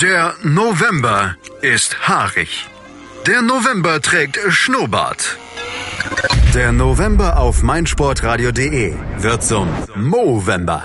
Der November ist haarig. Der November trägt Schnurrbart. Der November auf meinsportradio.de wird zum Movember.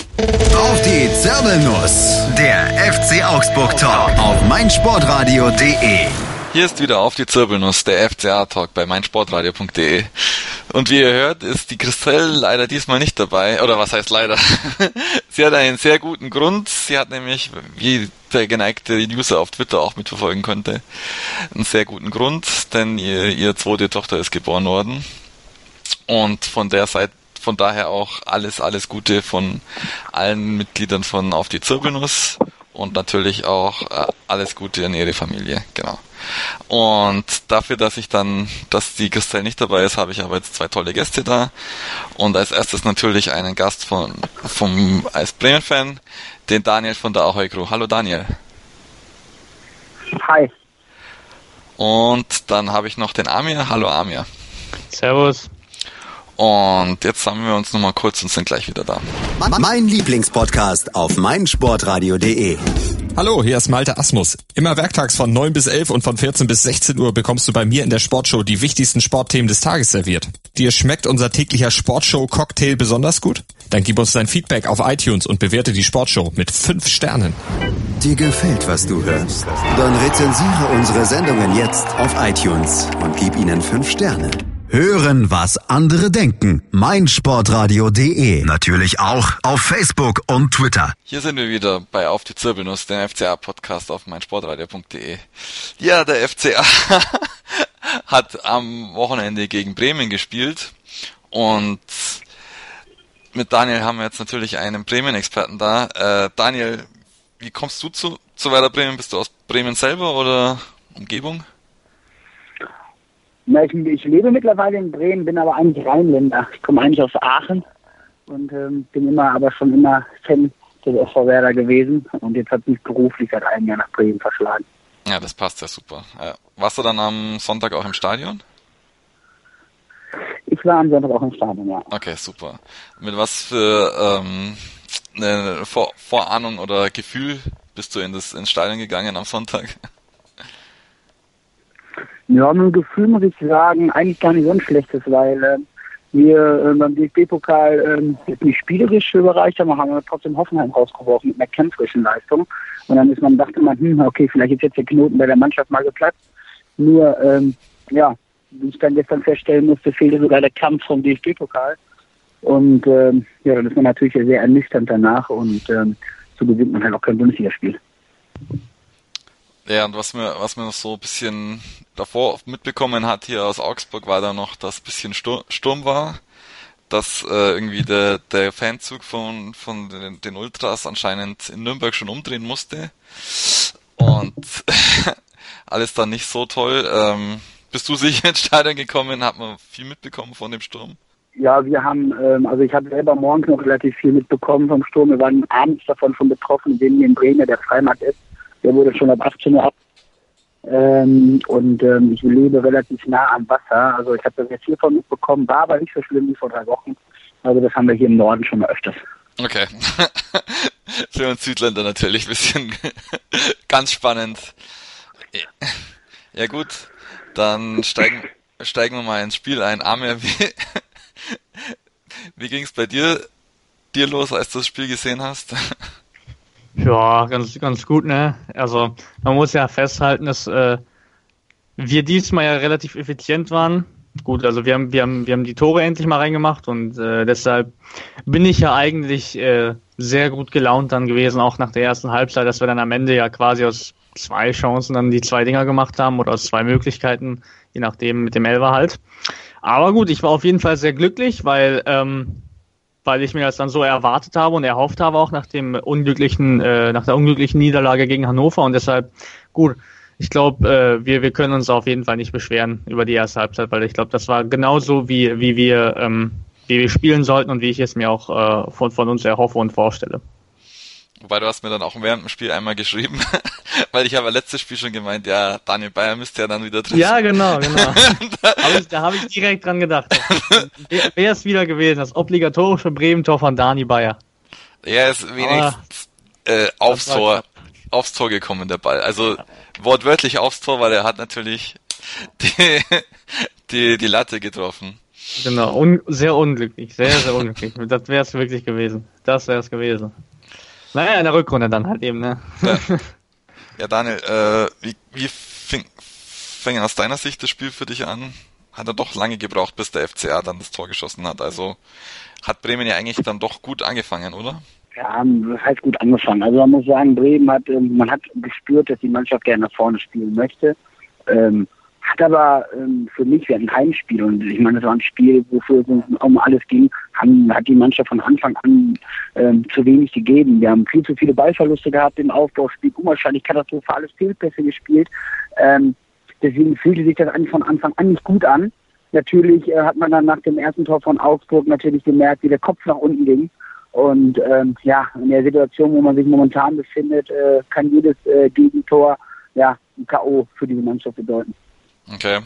Auf die Zirbelnuss. Der FC Augsburg Talk auf meinsportradio.de. Hier ist wieder auf die Zirbelnuss, der FCA-Talk bei meinsportradio.de. Und wie ihr hört, ist die Christelle leider diesmal nicht dabei. Oder was heißt leider? sie hat einen sehr guten Grund. Sie hat nämlich, wie der geneigte User auf Twitter auch mitverfolgen konnte, einen sehr guten Grund, denn ihr, ihre zweite Tochter ist geboren worden. Und von der Seite von daher auch alles, alles Gute von allen Mitgliedern von Auf die Zirbelnuss und natürlich auch äh, alles Gute in ihre Familie, genau. Und dafür, dass ich dann, dass die Christelle nicht dabei ist, habe ich aber jetzt zwei tolle Gäste da. Und als erstes natürlich einen Gast von, vom, als Bremen-Fan, den Daniel von der Ahoy Crew. Hallo Daniel. Hi. Und dann habe ich noch den Amir. Hallo Amir. Servus. Und jetzt sammeln wir uns nochmal kurz und sind gleich wieder da. Mein Lieblingspodcast auf meinsportradio.de. Hallo, hier ist Malte Asmus. Immer werktags von 9 bis 11 und von 14 bis 16 Uhr bekommst du bei mir in der Sportshow die wichtigsten Sportthemen des Tages serviert. Dir schmeckt unser täglicher Sportshow-Cocktail besonders gut? Dann gib uns dein Feedback auf iTunes und bewerte die Sportshow mit 5 Sternen. Dir gefällt, was du hörst? Dann rezensiere unsere Sendungen jetzt auf iTunes und gib ihnen 5 Sterne. Hören, was andere denken. meinsportradio.de. Natürlich auch auf Facebook und Twitter. Hier sind wir wieder bei Auf die Zirbelnuss, dem FCA-Podcast auf meinsportradio.de. Ja, der FCA hat am Wochenende gegen Bremen gespielt und mit Daniel haben wir jetzt natürlich einen Bremen-Experten da. Äh, Daniel, wie kommst du zu, zu Werder Bremen? Bist du aus Bremen selber oder Umgebung? Na, ich, ich lebe mittlerweile in Bremen, bin aber eigentlich Rheinländer. Ich komme eigentlich aus Aachen und ähm, bin immer, aber schon immer Fan des SV Werder gewesen und jetzt hat mich beruflich seit einem Jahr nach Bremen verschlagen. Ja, das passt ja super. Äh, warst du dann am Sonntag auch im Stadion? Ich war am Sonntag auch im Stadion, ja. Okay, super. Mit was für ähm, eine Vor Vorahnung oder Gefühl bist du in das ins Stadion gegangen am Sonntag? Ja, mit dem Gefühl muss ich sagen, eigentlich gar nicht so ein schlechtes, weil äh, wir äh, beim DFB-Pokal äh, nicht spielerisch überreicht haben, haben wir trotzdem Hoffenheim rausgeworfen mit einer kämpferischen Leistung. Und dann ist man, dachte man, hm, okay, vielleicht ist jetzt der Knoten bei der Mannschaft mal geplatzt. Nur, ähm, ja, wie ich dann gestern feststellen musste, fehlte sogar der Kampf vom DFB-Pokal. Und ähm, ja, dann ist man natürlich sehr ernüchternd danach und ähm, so gewinnt man halt auch kein Bundesligaspiel. Ja, und was mir, was mir noch so ein bisschen davor mitbekommen hat hier aus Augsburg, war da noch, dass ein bisschen Sturm war, dass äh, irgendwie der, der Fanzug von, von den, den Ultras anscheinend in Nürnberg schon umdrehen musste. Und alles dann nicht so toll. Ähm, bist du sicher ins Stadion gekommen? Hat man viel mitbekommen von dem Sturm? Ja, wir haben, ähm, also ich habe selber morgens noch relativ viel mitbekommen vom Sturm. Wir waren abends davon schon betroffen, wegen in Bremen der Freimarkt ist. Der wurde schon ab 18 Uhr ab. Ähm, und ähm, ich lebe relativ nah am Wasser. Also ich habe das jetzt hiervon mitbekommen, war aber nicht so schlimm wie vor drei Wochen. Also das haben wir hier im Norden schon mal öfters. Okay. Für uns Südländer natürlich ein bisschen ganz spannend. Ja gut, dann steigen, steigen wir mal ins Spiel ein. Amir, wie, wie ging es bei dir, dir los, als du das Spiel gesehen hast? Ja, ganz, ganz gut, ne? Also man muss ja festhalten, dass äh, wir diesmal ja relativ effizient waren. Gut, also wir haben, wir haben, wir haben die Tore endlich mal reingemacht und äh, deshalb bin ich ja eigentlich äh, sehr gut gelaunt dann gewesen, auch nach der ersten Halbzeit, dass wir dann am Ende ja quasi aus zwei Chancen dann die zwei Dinger gemacht haben oder aus zwei Möglichkeiten, je nachdem mit dem Elfer halt. Aber gut, ich war auf jeden Fall sehr glücklich, weil ähm, weil ich mir das dann so erwartet habe und erhofft habe auch nach dem unglücklichen, äh, nach der unglücklichen Niederlage gegen Hannover und deshalb gut. ich glaube, äh, wir, wir können uns auf jeden Fall nicht beschweren über die erste Halbzeit, weil ich glaube, das war genauso, wie, wie, wir, ähm, wie wir spielen sollten und wie ich es mir auch äh, von, von uns erhoffe und vorstelle. Wobei du hast mir dann auch während dem Spiel einmal geschrieben, weil ich habe letztes Spiel schon gemeint, ja, Daniel Bayer müsste ja dann wieder drin Ja, genau, genau. hab ich, da habe ich direkt dran gedacht. Wer, wer ist wieder gewesen? Das obligatorische Bremen-Tor von Dani Bayer. Er ist wenigstens äh, aufs Tor, aufs Tor gekommen, der Ball. Also wortwörtlich aufs Tor, weil er hat natürlich die, die, die Latte getroffen. Genau, un sehr unglücklich, sehr, sehr unglücklich. das wäre es wirklich gewesen. Das wäre es gewesen. Naja, in der Rückrunde dann halt eben, ne? Ja, ja Daniel, äh, wie, wie fing, fing aus deiner Sicht das Spiel für dich an? Hat er doch lange gebraucht, bis der FCA dann das Tor geschossen hat. Also hat Bremen ja eigentlich dann doch gut angefangen, oder? Ja, das heißt gut angefangen. Also man muss sagen, Bremen hat, ähm, man hat gespürt, dass die Mannschaft gerne nach vorne spielen möchte. Ähm, hat aber ähm, für mich, wir ein Heimspiel und ich meine, das war ein Spiel, wofür es um alles ging, haben, hat die Mannschaft von Anfang an ähm, zu wenig gegeben. Wir haben viel zu viele Ballverluste gehabt im Aufbauspiel, unwahrscheinlich katastrophales Fehlpässe gespielt. Ähm, deswegen fühlte sich das von Anfang an nicht gut an. Natürlich äh, hat man dann nach dem ersten Tor von Augsburg natürlich gemerkt, wie der Kopf nach unten ging. Und ähm, ja, in der Situation, wo man sich momentan befindet, äh, kann jedes äh, Gegentor ja ein K.O. für diese Mannschaft bedeuten. Okay.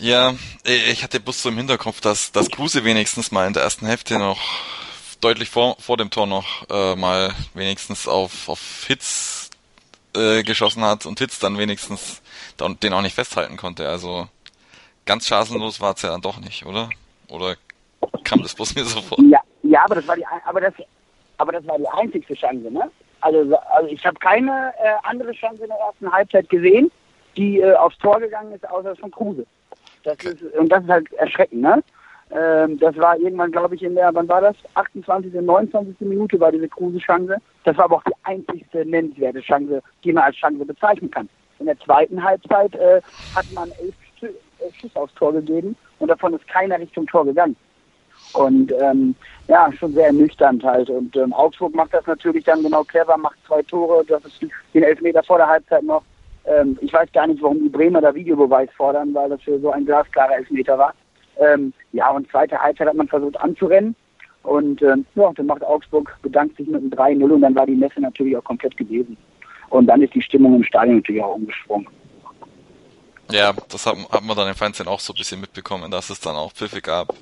Ja, ich hatte bloß so im Hinterkopf, dass, dass Kruse wenigstens mal in der ersten Hälfte noch deutlich vor, vor dem Tor noch äh, mal wenigstens auf, auf Hits äh, geschossen hat und Hits dann wenigstens den auch nicht festhalten konnte. Also ganz chancenlos war es ja dann doch nicht, oder? Oder kam das bloß mir so vor? Ja, ja aber das war die aber das aber das war die einzigste Chance, ne? Also, also ich habe keine äh, andere Chance in der ersten Halbzeit gesehen die äh, aufs Tor gegangen ist, außer von Kruse. Das ist, und das ist halt erschreckend, ne? Ähm, das war irgendwann, glaube ich, in der, wann war das? 28., 29. Minute war diese Kruse-Chance. Das war aber auch die einzigste nennenswerte Chance, die man als Chance bezeichnen kann. In der zweiten Halbzeit äh, hat man elf, elf Schüsse aufs Tor gegeben und davon ist keiner Richtung Tor gegangen. Und ähm, ja, schon sehr ernüchternd halt. Und ähm, Augsburg macht das natürlich dann genau clever, macht zwei Tore, das ist den Elfmeter vor der Halbzeit noch. Ähm, ich weiß gar nicht, warum die Bremer da Videobeweis fordern, weil das für so ein glasklarer Elfmeter war. Ähm, ja, und zweite Halbzeit hat man versucht anzurennen. Und ähm, ja, dann macht Augsburg, bedankt sich mit einem 3-0 und dann war die Messe natürlich auch komplett gewesen. Und dann ist die Stimmung im Stadion natürlich auch umgesprungen. Ja, das hat, hat man dann im Fernsehen auch so ein bisschen mitbekommen, dass es dann auch Pfiffe gab.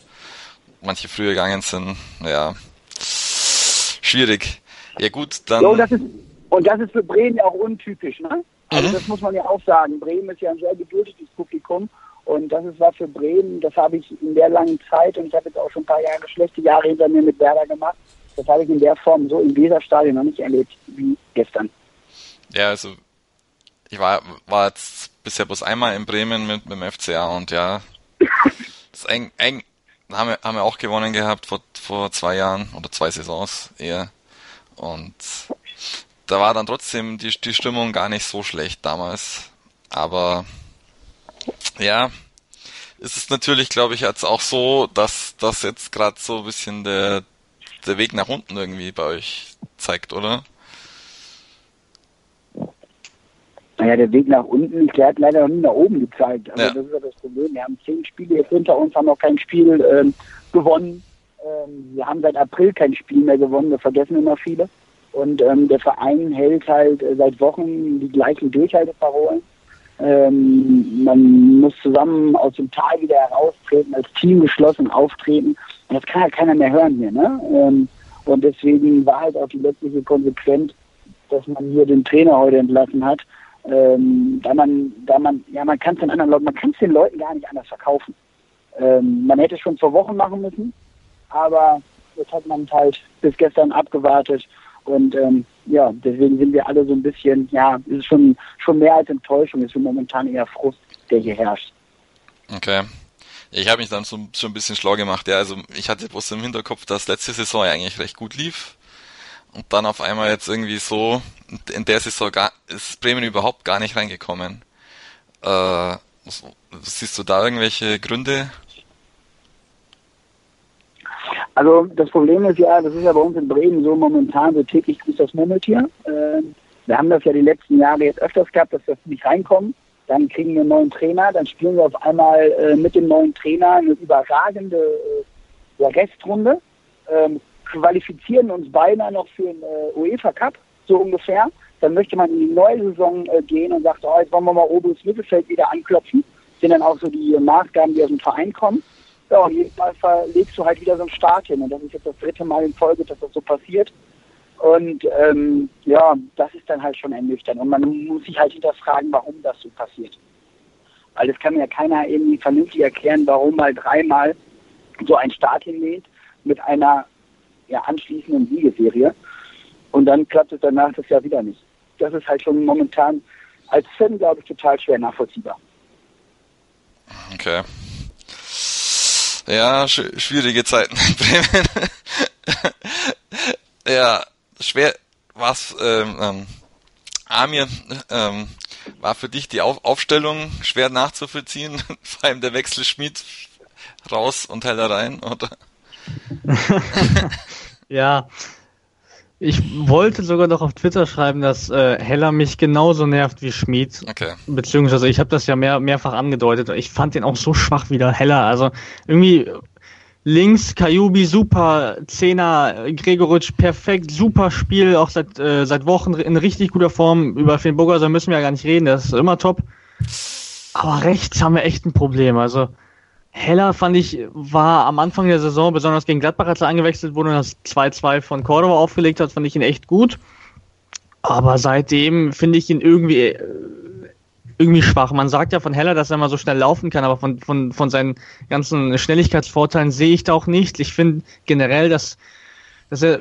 Manche früher gegangen sind, ja, schwierig. Ja gut, dann... Jo, das ist, und das ist für Bremen auch untypisch, ne? Also mhm. das muss man ja auch sagen. Bremen ist ja ein sehr geduldiges Publikum und das ist was für Bremen, das habe ich in der langen Zeit und ich habe jetzt auch schon ein paar Jahre schlechte Jahre hinter mir mit Werder gemacht. Das habe ich in der Form so im Weserstadion noch nicht erlebt wie gestern. Ja, also ich war, war jetzt bisher bloß einmal in Bremen mit, mit dem FCA und ja, das eng, eng haben wir, haben wir auch gewonnen gehabt vor, vor zwei Jahren oder zwei Saisons eher. Und da war dann trotzdem die, die Stimmung gar nicht so schlecht damals. Aber ja, ist es natürlich, glaube ich, jetzt auch so, dass das jetzt gerade so ein bisschen der, der Weg nach unten irgendwie bei euch zeigt, oder? Naja, der Weg nach unten, der hat leider noch nie nach oben gezeigt. Also ja. das ist ja das Problem. Wir haben zehn Spiele jetzt hinter uns, haben noch kein Spiel ähm, gewonnen. Ähm, wir haben seit April kein Spiel mehr gewonnen, das vergessen immer viele. Und ähm, der Verein hält halt äh, seit Wochen die gleichen Durchhalteparolen. Ähm, man muss zusammen aus dem Tal wieder heraustreten, als Team geschlossen auftreten. Und das kann ja keiner mehr hören hier. Ne? Ähm, und deswegen war halt auch die letztliche Konsequenz, dass man hier den Trainer heute entlassen hat. Ähm, da man, da man, ja, man kann es den anderen Leuten, man kann es den Leuten gar nicht anders verkaufen. Ähm, man hätte es schon vor Wochen machen müssen, aber jetzt hat man halt bis gestern abgewartet und ähm, ja, deswegen sind wir alle so ein bisschen, ja, es ist schon, schon mehr als Enttäuschung, es ist momentan eher Frust, der hier herrscht. Okay. Ich habe mich dann so, schon ein bisschen schlau gemacht. Ja, also ich hatte bloß im Hinterkopf, dass letzte Saison eigentlich recht gut lief. Und dann auf einmal jetzt irgendwie so, in der Saison gar, ist Bremen überhaupt gar nicht reingekommen. Äh, siehst du da irgendwelche Gründe? Also das Problem ist ja, das ist ja bei uns in Bremen so momentan so täglich grüßt das Murmeltier. Äh, Wir haben das ja die letzten Jahre jetzt öfters gehabt, dass wir nicht reinkommen. Dann kriegen wir einen neuen Trainer, dann spielen wir auf einmal äh, mit dem neuen Trainer eine überragende äh, Restrunde, ähm, qualifizieren uns beinahe noch für den äh, UEFA Cup, so ungefähr. Dann möchte man in die neue Saison äh, gehen und sagt, oh, jetzt wollen wir mal oberes Mittelfeld wieder anklopfen. Das sind dann auch so die Maßgaben, die aus dem Verein kommen. Ja, und jedes Mal legst du halt wieder so einen Start hin. Und das ist jetzt das dritte Mal in Folge, dass das so passiert. Und ähm, ja, das ist dann halt schon ernüchternd. Und man muss sich halt hinterfragen, warum das so passiert. Weil es kann mir ja keiner irgendwie vernünftig erklären, warum mal dreimal so ein Start hinlegt mit einer ja, anschließenden Siegeserie. Und dann klappt es danach das Jahr wieder nicht. Das ist halt schon momentan als Fan, glaube ich, total schwer nachvollziehbar. Okay. Ja, sch schwierige Zeiten in Bremen. ja, schwer, was, ähm, ähm, Amir, ähm, war für dich die Auf Aufstellung schwer nachzuvollziehen? Vor allem der Wechsel Schmied raus und Heller rein, oder? ja, ich wollte sogar noch auf Twitter schreiben, dass äh, Heller mich genauso nervt wie Schmied. Okay. Beziehungsweise ich habe das ja mehr, mehrfach angedeutet. Ich fand den auch so schwach wieder Heller. Also irgendwie Links, Kajubi, super, Zehner, Gregoritsch, perfekt, super Spiel, auch seit, äh, seit Wochen in richtig guter Form. Über Finn Burgerser müssen wir ja gar nicht reden, der ist immer top. Aber rechts haben wir echt ein Problem. Also Heller fand ich, war am Anfang der Saison, besonders gegen Gladbach, als er eingewechselt wurde und das 2-2 von Cordova aufgelegt hat, fand ich ihn echt gut. Aber seitdem finde ich ihn irgendwie äh, irgendwie schwach. Man sagt ja von Heller, dass er mal so schnell laufen kann, aber von, von, von seinen ganzen Schnelligkeitsvorteilen sehe ich da auch nicht. Ich finde generell, dass, dass er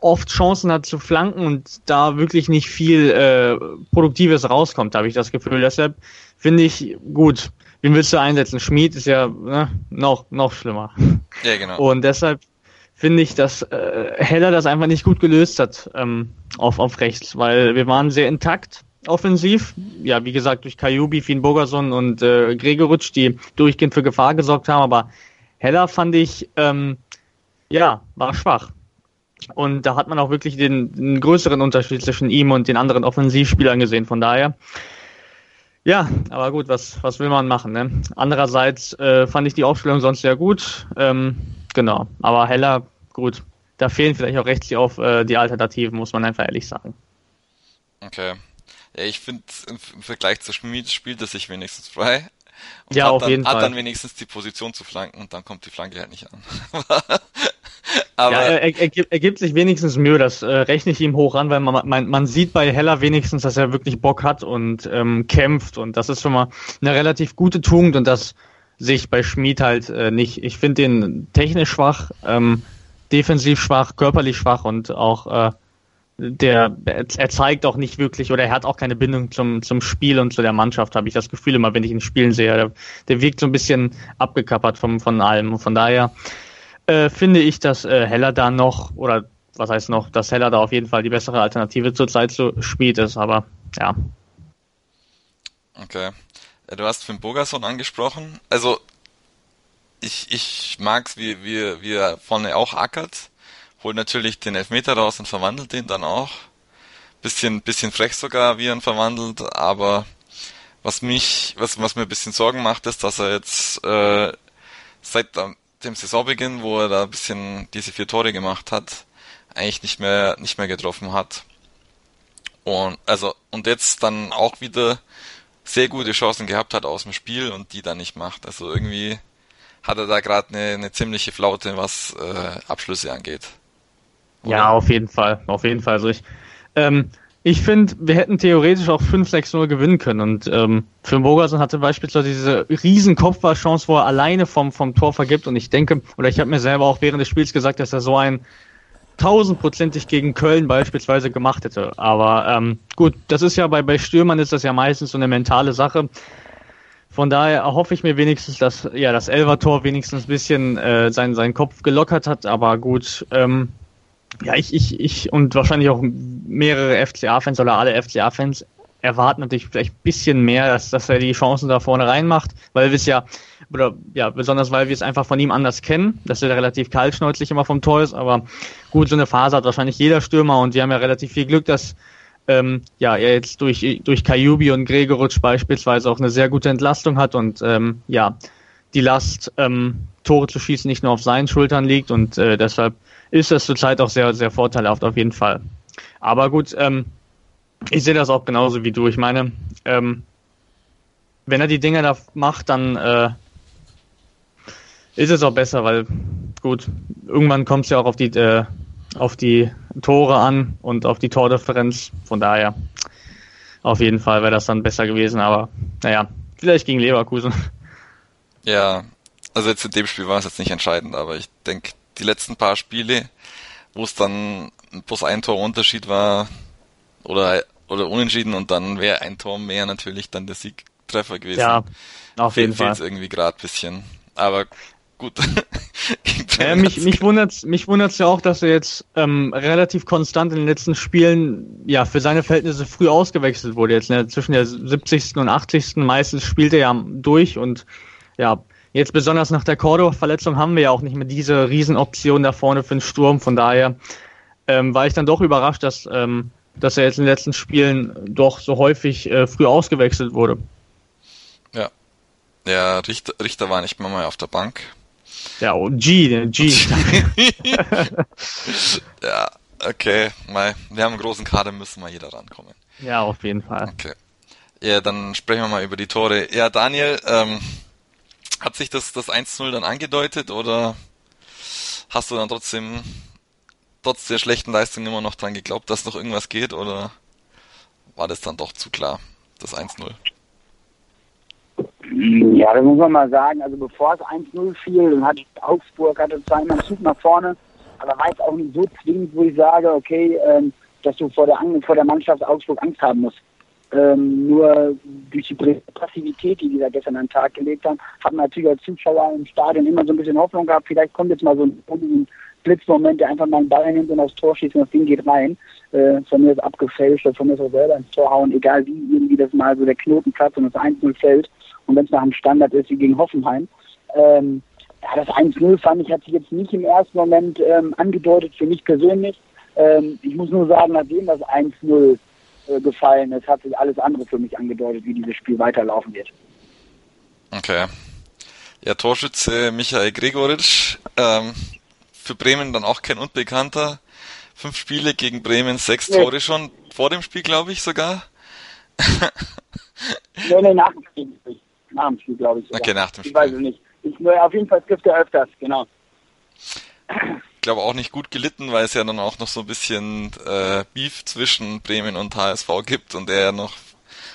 oft Chancen hat zu flanken und da wirklich nicht viel äh, Produktives rauskommt, habe ich das Gefühl. Deshalb finde ich gut. Wen willst du einsetzen? Schmied ist ja ne, noch, noch schlimmer. Ja, genau. Und deshalb finde ich, dass äh, Heller das einfach nicht gut gelöst hat ähm, auf, auf rechts, weil wir waren sehr intakt offensiv. Ja, wie gesagt, durch Kajubi, Finn Bogerson und äh, Gregoritsch, die durchgehend für Gefahr gesorgt haben, aber Heller fand ich, ähm, ja, war schwach. Und da hat man auch wirklich den, den größeren Unterschied zwischen ihm und den anderen Offensivspielern gesehen. Von daher, ja, aber gut, was, was will man machen? Ne? Andererseits äh, fand ich die Aufstellung sonst sehr gut. Ähm, genau, aber Heller, gut. Da fehlen vielleicht auch rechtlich auf äh, die Alternativen, muss man einfach ehrlich sagen. Okay. Ja, ich finde, im Vergleich zu Schmied spielt er sich wenigstens frei. Und ja, hat auf dann, jeden hat Fall. dann wenigstens die Position zu flanken und dann kommt die Flanke halt nicht an. Aber ja, er, er, er, gibt sich wenigstens Mühe, das äh, rechne ich ihm hoch an, weil man, man, man sieht bei Heller wenigstens, dass er wirklich Bock hat und ähm, kämpft und das ist schon mal eine relativ gute Tugend und das sehe ich bei Schmied halt äh, nicht. Ich finde den technisch schwach, ähm, defensiv schwach, körperlich schwach und auch äh, der er zeigt auch nicht wirklich oder er hat auch keine Bindung zum zum Spiel und zu der Mannschaft habe ich das Gefühl immer wenn ich ihn spielen sehe der, der wirkt so ein bisschen abgekappert vom von allem und von daher äh, finde ich dass äh, Heller da noch oder was heißt noch dass Heller da auf jeden Fall die bessere Alternative zurzeit zu Schmied ist aber ja. Okay. Du hast Finn Bogerson angesprochen. Also ich ich mag's wie wie wie er vorne auch ackert. Holt natürlich den Elfmeter raus und verwandelt den dann auch. Bisschen, bisschen frech sogar, wie er ihn verwandelt, aber was mich, was, was mir ein bisschen Sorgen macht, ist, dass er jetzt äh, seit dem Saisonbeginn, wo er da ein bisschen diese vier Tore gemacht hat, eigentlich nicht mehr, nicht mehr getroffen hat. Und also und jetzt dann auch wieder sehr gute Chancen gehabt hat aus dem Spiel und die dann nicht macht. Also irgendwie hat er da gerade eine, eine ziemliche Flaute, was äh, Abschlüsse angeht. Oder? Ja, auf jeden Fall. Auf jeden Fall. Also ich, ähm, ich finde, wir hätten theoretisch auch 5-6-0 gewinnen können. Und ähm, für Bogerson hatte beispielsweise diese riesen Kopfballchance, wo er alleine vom, vom Tor vergibt. Und ich denke, oder ich habe mir selber auch während des Spiels gesagt, dass er so ein tausendprozentig gegen Köln beispielsweise gemacht hätte. Aber ähm, gut, das ist ja bei, bei Stürmern ist das ja meistens so eine mentale Sache. Von daher hoffe ich mir wenigstens, dass ja das Elver-Tor wenigstens ein bisschen äh, seinen, seinen Kopf gelockert hat. Aber gut, ähm, ja, ich, ich, ich und wahrscheinlich auch mehrere FCA-Fans oder alle FCA-Fans erwarten natürlich vielleicht ein bisschen mehr, dass, dass er die Chancen da vorne reinmacht, weil wir es ja, oder ja, besonders weil wir es einfach von ihm anders kennen, dass er relativ kaltschnäuzlich immer vom Tor ist, aber gut, so eine Phase hat wahrscheinlich jeder Stürmer und wir haben ja relativ viel Glück, dass ähm, ja, er jetzt durch, durch Kajubi und Gregoritsch beispielsweise auch eine sehr gute Entlastung hat und ähm, ja, die Last, ähm, Tore zu schießen, nicht nur auf seinen Schultern liegt und äh, deshalb ist das zurzeit auch sehr, sehr vorteilhaft auf jeden Fall. Aber gut, ähm, ich sehe das auch genauso wie du. Ich meine, ähm, wenn er die Dinge da macht, dann äh, ist es auch besser, weil gut, irgendwann kommt es ja auch auf die äh, auf die Tore an und auf die Tordifferenz. Von daher auf jeden Fall wäre das dann besser gewesen, aber naja, vielleicht gegen Leverkusen. Ja, also jetzt in dem Spiel war es jetzt nicht entscheidend, aber ich denke, die letzten paar Spiele, wo es dann bloß ein Tor Unterschied war oder oder unentschieden und dann wäre ein Tor mehr natürlich dann der Siegtreffer gewesen. Ja, auf jeden Fall. Fehlt irgendwie gerade bisschen. Aber gut. äh, mich mich wundert mich wundert's ja auch, dass er jetzt ähm, relativ konstant in den letzten Spielen ja für seine Verhältnisse früh ausgewechselt wurde. Jetzt ne, zwischen der 70. und 80. meistens spielt er ja durch und ja, jetzt besonders nach der Cordoba-Verletzung haben wir ja auch nicht mehr diese Riesenoption da vorne für den Sturm. Von daher ähm, war ich dann doch überrascht, dass, ähm, dass er jetzt in den letzten Spielen doch so häufig äh, früh ausgewechselt wurde. Ja. Der Richter, Richter war nicht mehr mal auf der Bank. Ja, und G, G. ja, okay. Mal, wir haben einen großen Kader, müssen mal jeder rankommen. Ja, auf jeden Fall. Okay. Ja, dann sprechen wir mal über die Tore. Ja, Daniel, ähm, hat sich das, das 1-0 dann angedeutet oder hast du dann trotzdem, trotz der schlechten Leistung immer noch dran geglaubt, dass noch irgendwas geht oder war das dann doch zu klar, das 1-0? Ja, das muss man mal sagen. Also bevor es 1-0 fiel, dann hatte Augsburg hatte zweimal einen Zug nach vorne, aber war jetzt auch nicht so zwingend, wo ich sage, okay, ähm, dass du vor der, vor der Mannschaft Augsburg Angst haben musst. Ähm, nur durch die Passivität, die die da gestern an den Tag gelegt haben, haben natürlich als Zuschauer im Stadion immer so ein bisschen Hoffnung gehabt, vielleicht kommt jetzt mal so ein, Blitzmoment, der einfach mal einen Ball nimmt und aufs Tor schießt und das Ding geht rein. Äh, von mir ist abgefälscht oder von mir ist auch selber ins Tor hauen, egal wie irgendwie das mal so der Knoten platzt und das 1-0 fällt. Und wenn es nach dem Standard ist, wie gegen Hoffenheim. Ähm, ja, das 1-0 fand ich, hat sich jetzt nicht im ersten Moment ähm, angedeutet, für mich persönlich. Ähm, ich muss nur sagen, nachdem das 1-0 äh, gefallen ist, hat sich alles andere für mich angedeutet, wie dieses Spiel weiterlaufen wird. Okay. Ja, Torschütze Michael Gregoritsch, ähm, für Bremen dann auch kein Unbekannter. Fünf Spiele gegen Bremen, sechs nee. Tore schon vor dem Spiel, glaube ich sogar. nee, nee, nach dem Spiel. Nach dem Spiel, glaube ich. Sogar. Okay, nach dem Spiel. Ich weiß es nicht. Ich, auf jeden Fall trifft er öfters, genau glaube auch nicht gut gelitten, weil es ja dann auch noch so ein bisschen äh, Beef zwischen Bremen und HSV gibt und er ja noch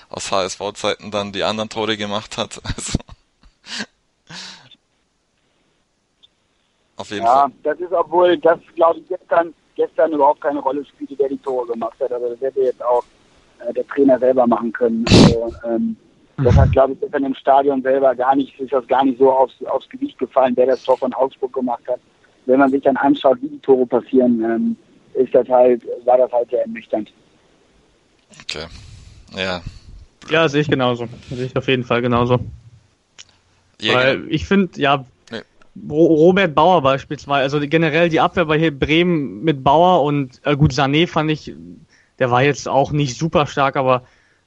aus HSV-Zeiten dann die anderen Tore gemacht hat. Also, auf jeden ja, Fall. Ja, das ist obwohl das glaube ich gestern gestern überhaupt keine Rolle spielte, der die Tore gemacht hat. Also das hätte jetzt auch äh, der Trainer selber machen können. Also, ähm, das hat, glaube ich, gestern im Stadion selber gar nicht, ist das gar nicht so aufs, aufs Gewicht gefallen, wer das Tor von Augsburg gemacht hat wenn man sich dann anschaut, wie die Tore passieren, ähm, ist das halt, war das halt sehr ernüchternd. Okay. Ja. Ja, sehe ich genauso. Sehe ich auf jeden Fall genauso. Ja, Weil genau. ich finde, ja, nee. Robert Bauer beispielsweise, also generell die Abwehr bei Bremen mit Bauer und äh, gut, Sané fand ich, der war jetzt auch nicht super stark, aber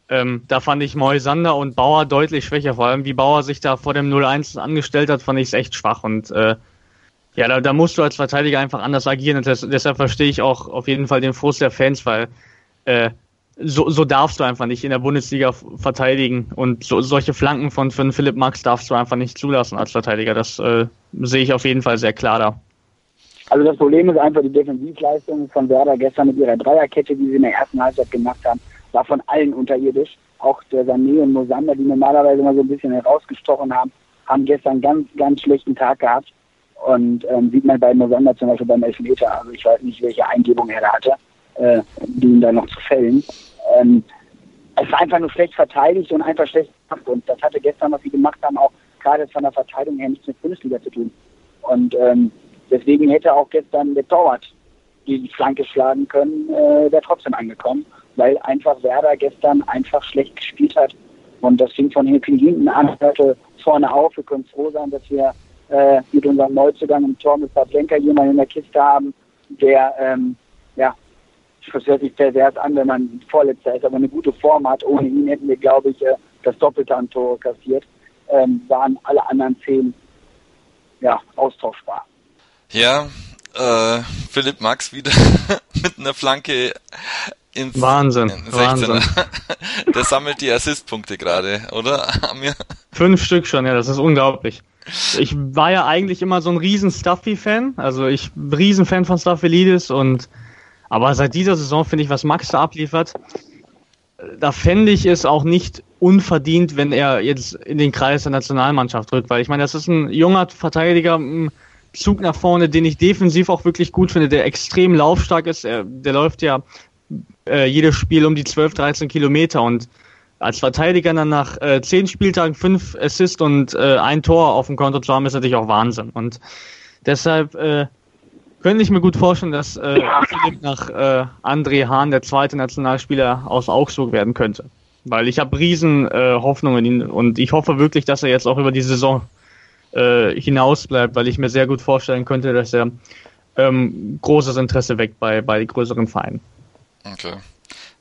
ähm, da fand ich Moisander und Bauer deutlich schwächer. Vor allem, wie Bauer sich da vor dem 0-1 angestellt hat, fand ich es echt schwach und äh, ja, da, da musst du als Verteidiger einfach anders agieren und das, deshalb verstehe ich auch auf jeden Fall den Frust der Fans, weil äh, so, so darfst du einfach nicht in der Bundesliga verteidigen und so, solche Flanken von, von Philipp Max darfst du einfach nicht zulassen als Verteidiger. Das äh, sehe ich auf jeden Fall sehr klar da. Also das Problem ist einfach die Defensivleistung von Werder gestern mit ihrer Dreierkette, die sie in der ersten Halbzeit gemacht haben, war von allen unterirdisch. Auch der Sané und Mosander, die normalerweise mal so ein bisschen herausgestochen haben, haben gestern ganz, ganz schlechten Tag gehabt. Und ähm, sieht man bei Mosander zum Beispiel beim Elfmeter, also ich weiß nicht, welche Eingebung er da hatte, äh, ihn da noch zu fällen. Ähm, es war einfach nur schlecht verteidigt und einfach schlecht gemacht. Und das hatte gestern, was sie gemacht haben, auch gerade von der Verteidigung her nichts mit Bundesliga zu tun. Und ähm, deswegen hätte auch gestern der Torwart die Flanke schlagen können, äh, wäre trotzdem angekommen, weil einfach Werder gestern einfach schlecht gespielt hat. Und das fing von hinten an, hörte vorne auf. Wir können froh sein, dass wir äh, mit unserem Neuzugang im Tor mit Pavlenka jemanden in der Kiste haben, der ähm, ja, das hört sich pervers an, wenn man Vorletzter ist, aber eine gute Form hat. Ohne ihn hätten wir, glaube ich, äh, das Doppelte an Tore kassiert. Ähm, waren alle anderen zehn ja, austauschbar. Ja, äh, Philipp Max wieder mit einer Flanke ins Wahnsinn, in 16er. Wahnsinn. Der sammelt die Assistpunkte gerade, oder? Amir? Fünf Stück schon, ja, das ist unglaublich. Ich war ja eigentlich immer so ein riesen Stuffy-Fan, also ich riesen Fan von Staphylidis und aber seit dieser Saison finde ich, was Max da abliefert, da fände ich es auch nicht unverdient, wenn er jetzt in den Kreis der Nationalmannschaft rückt, weil ich meine, das ist ein junger Verteidiger, ein Zug nach vorne, den ich defensiv auch wirklich gut finde, der extrem laufstark ist. Er, der läuft ja äh, jedes Spiel um die 12, 13 Kilometer und als Verteidiger dann nach äh, zehn Spieltagen fünf Assists und äh, ein Tor auf dem Konto zu haben, ist natürlich auch Wahnsinn. Und deshalb äh, könnte ich mir gut vorstellen, dass äh, Philipp nach äh, André Hahn der zweite Nationalspieler aus Augsburg werden könnte. Weil ich habe riesen äh, Hoffnung in ihn und ich hoffe wirklich, dass er jetzt auch über die Saison äh, hinaus bleibt, weil ich mir sehr gut vorstellen könnte, dass er ähm, großes Interesse weckt bei, bei größeren Vereinen. Okay.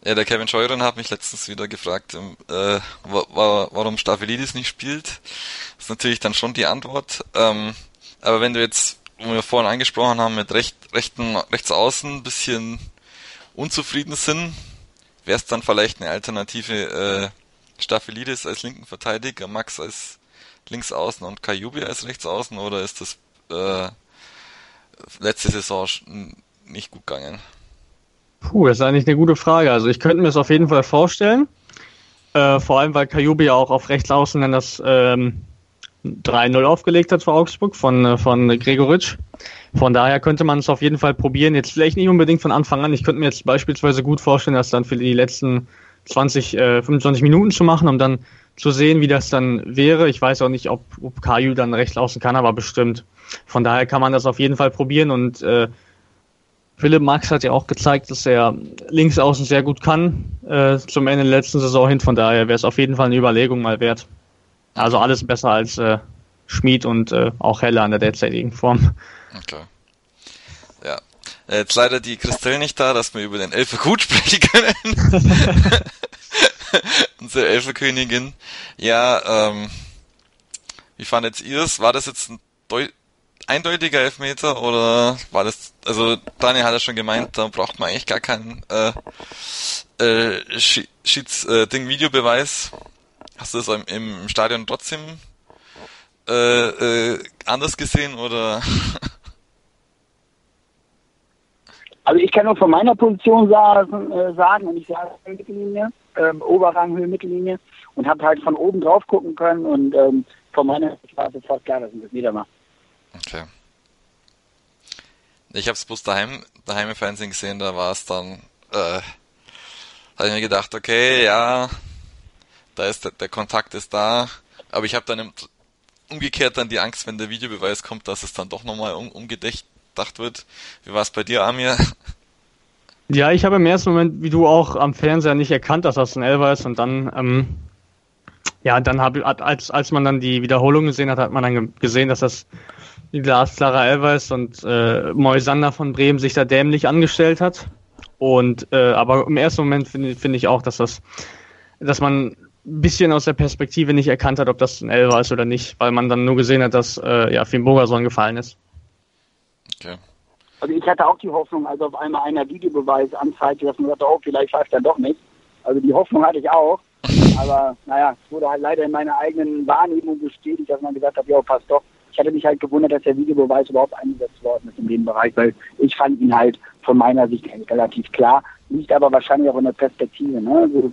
Ja, der Kevin Scheuren hat mich letztens wieder gefragt, ähm, äh, wa wa warum Staphylidis nicht spielt. Das ist natürlich dann schon die Antwort. Ähm, aber wenn du jetzt, wo wir vorhin angesprochen haben, mit recht, rechten, rechts außen ein bisschen unzufrieden sind, wäre es dann vielleicht eine Alternative äh, Staphylidis als linken Verteidiger, Max als links außen und Kajubi als rechts außen oder ist das äh, letzte Saison nicht gut gegangen? Puh, das ist eigentlich eine gute Frage. Also ich könnte mir das auf jeden Fall vorstellen. Äh, vor allem, weil Kajubi ja auch auf rechts außen dann das ähm, 3-0 aufgelegt hat für Augsburg von, äh, von Gregoritsch. Von daher könnte man es auf jeden Fall probieren. Jetzt vielleicht nicht unbedingt von Anfang an. Ich könnte mir jetzt beispielsweise gut vorstellen, das dann für die letzten 20, äh, 25 Minuten zu machen, um dann zu sehen, wie das dann wäre. Ich weiß auch nicht, ob, ob Kaju dann rechts außen kann, aber bestimmt. Von daher kann man das auf jeden Fall probieren und äh, Philipp Max hat ja auch gezeigt, dass er links außen sehr gut kann äh, zum Ende der letzten Saison hin. Von daher wäre es auf jeden Fall eine Überlegung mal wert. Also alles besser als äh, Schmid und äh, auch Heller an der derzeitigen Form. Okay. Ja. Jetzt leider die Christelle nicht da, dass wir über den Elfer gut sprechen können. Unsere Elferkönigin. Ja, ähm, wie fandet ihr es? War das jetzt ein Deu eindeutiger Elfmeter oder war das, also Daniel hat ja schon gemeint, da braucht man eigentlich gar keinen äh, äh, Schieds, äh, Videobeweis. Hast du das im, im Stadion trotzdem äh, äh, anders gesehen oder? Also ich kann nur von meiner Position sagen, äh, sagen und ich sage Mittellinie, ähm, Oberrang, Höhe, Mittellinie und habe halt von oben drauf gucken können und ähm, von meiner Sicht war es sofort klar, dass ich das wieder mache. Okay. Ich habe es bloß daheim, daheim im Fernsehen gesehen, da war es dann, äh, habe ich mir gedacht, okay, ja, da ist der, der Kontakt ist da, aber ich habe dann im, umgekehrt dann die Angst, wenn der Videobeweis kommt, dass es dann doch nochmal um, umgedacht wird. Wie war es bei dir, Amir? Ja, ich habe im ersten Moment, wie du auch am Fernseher nicht erkannt, dass das ein Elfer ist und dann, ähm, ja, dann habe als als man dann die Wiederholung gesehen hat, hat man dann gesehen, dass das die glasklare Elfer ist und äh, Moisander von Bremen sich da dämlich angestellt hat. Und äh, aber im ersten Moment finde finde ich auch, dass das, dass man ein bisschen aus der Perspektive nicht erkannt hat, ob das ein Elfer ist oder nicht, weil man dann nur gesehen hat, dass äh, ja Finn Bogerson gefallen ist. Okay. Also ich hatte auch die Hoffnung, als auf einmal einer Videobeweis anzeigte, dass man sagte, oh, vielleicht pfeift er doch nicht. Also die Hoffnung hatte ich auch. Aber naja, es wurde halt leider in meiner eigenen Wahrnehmung bestätigt, dass man gesagt hat, ja, passt doch. Ich hatte mich halt gewundert, dass der Videobeweis überhaupt eingesetzt worden ist in dem Bereich, weil ich fand ihn halt von meiner Sicht relativ klar. Liegt aber wahrscheinlich auch in der Perspektive, ne?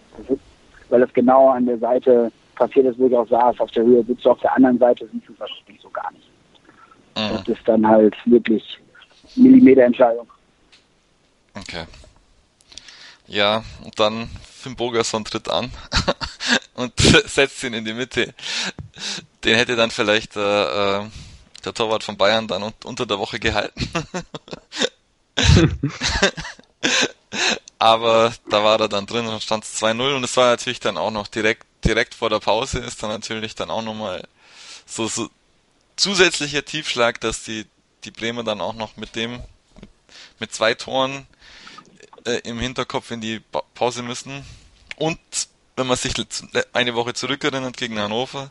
weil das genau an der Seite passiert ist, wo ich auch saß, auf der Höhe sitzt du auf der anderen Seite, siehst du es wahrscheinlich so gar nicht. Mhm. Das ist dann halt wirklich Millimeterentscheidung. Okay. Ja, und dann Finn Bogerson tritt an und setzt ihn in die Mitte. Den hätte dann vielleicht äh, äh, der Torwart von Bayern dann unter der Woche gehalten. Aber da war er dann drin und stand es 2-0 und es war natürlich dann auch noch direkt, direkt vor der Pause ist dann natürlich dann auch nochmal so, so zusätzlicher Tiefschlag, dass die, die Bremer dann auch noch mit dem, mit, mit zwei Toren äh, im Hinterkopf in die pa Pause müssen. Und wenn man sich eine Woche zurückerinnert gegen Hannover,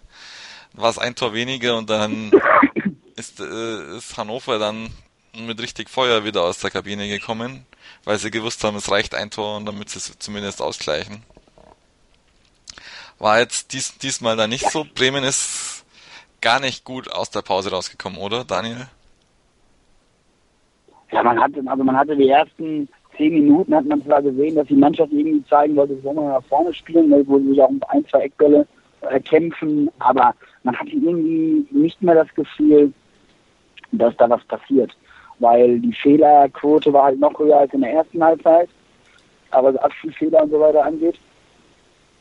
war es ein Tor weniger und dann ist, äh, ist Hannover dann mit richtig Feuer wieder aus der Kabine gekommen, weil sie gewusst haben, es reicht ein Tor und damit sie es zumindest ausgleichen. War jetzt dies, diesmal da nicht so. Bremen ist gar nicht gut aus der Pause rausgekommen, oder, Daniel? Ja, man hatte, also man hatte die ersten zehn Minuten hat man zwar gesehen, dass die Mannschaft irgendwie zeigen wollte, wo man nach vorne spielen, ne, wo sie sich auch ein, zwei Eckbälle kämpfen, aber man hatte irgendwie nicht mehr das Gefühl, dass da was passiert. Weil die Fehlerquote war halt noch höher als in der ersten Halbzeit, aber was Abspielfehler und so weiter angeht.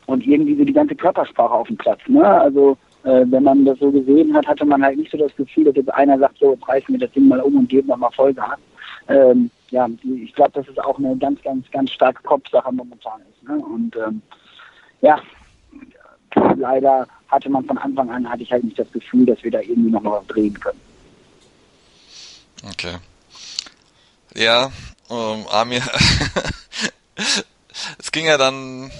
Und irgendwie so die ganze Körpersprache auf dem Platz. Ne? Also äh, wenn man das so gesehen hat, hatte man halt nicht so das Gefühl, dass jetzt einer sagt, so jetzt reißen wir das Ding mal um und geben nochmal Vollgas. Ähm, ja, ich glaube, dass es auch eine ganz, ganz, ganz starke Kopfsache momentan ist. Ne? Und ähm, ja, leider hatte man von Anfang an, hatte ich halt nicht das Gefühl, dass wir da irgendwie noch was drehen können. Okay. Ja, ähm, Amir, es ging ja dann,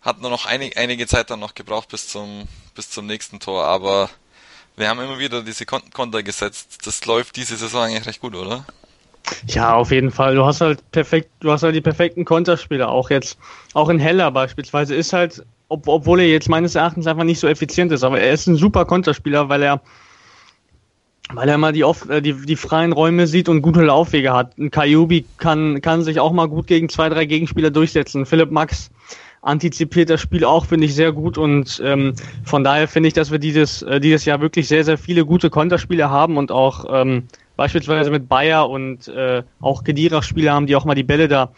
hat nur noch einig, einige Zeit dann noch gebraucht bis zum, bis zum nächsten Tor, aber wir haben immer wieder diese Konter gesetzt. Das läuft diese Saison eigentlich recht gut, oder? Ja, auf jeden Fall. Du hast halt perfekt, du hast halt die perfekten Konterspieler. Auch jetzt, auch in Heller beispielsweise ist halt, ob, obwohl er jetzt meines Erachtens einfach nicht so effizient ist, aber er ist ein super Konterspieler, weil er, weil er mal die, oft, äh, die, die freien Räume sieht und gute Laufwege hat. Ein Kajubi kann, kann sich auch mal gut gegen zwei, drei Gegenspieler durchsetzen. Philipp Max antizipiert das Spiel auch, finde ich, sehr gut und ähm, von daher finde ich, dass wir dieses, äh, dieses Jahr wirklich sehr, sehr viele gute Konterspiele haben und auch ähm, beispielsweise mit Bayer und äh, auch Kedira-Spieler haben, die auch mal die Bälle da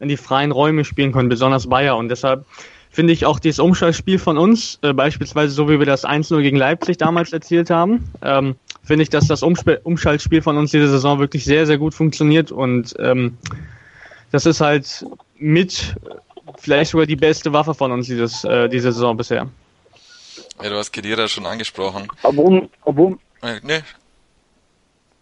in die freien Räume spielen können, besonders Bayer. Und deshalb finde ich auch dieses Umschaltspiel von uns, äh, beispielsweise so wie wir das 1-0 gegen Leipzig damals erzielt haben, ähm, finde ich, dass das Umsp Umschaltspiel von uns diese Saison wirklich sehr, sehr gut funktioniert und ähm, das ist halt mit vielleicht sogar die beste Waffe von uns dieses, äh, diese Saison bisher. Ja, du hast Kedira schon angesprochen. Obwohl, obwohl, äh, nee,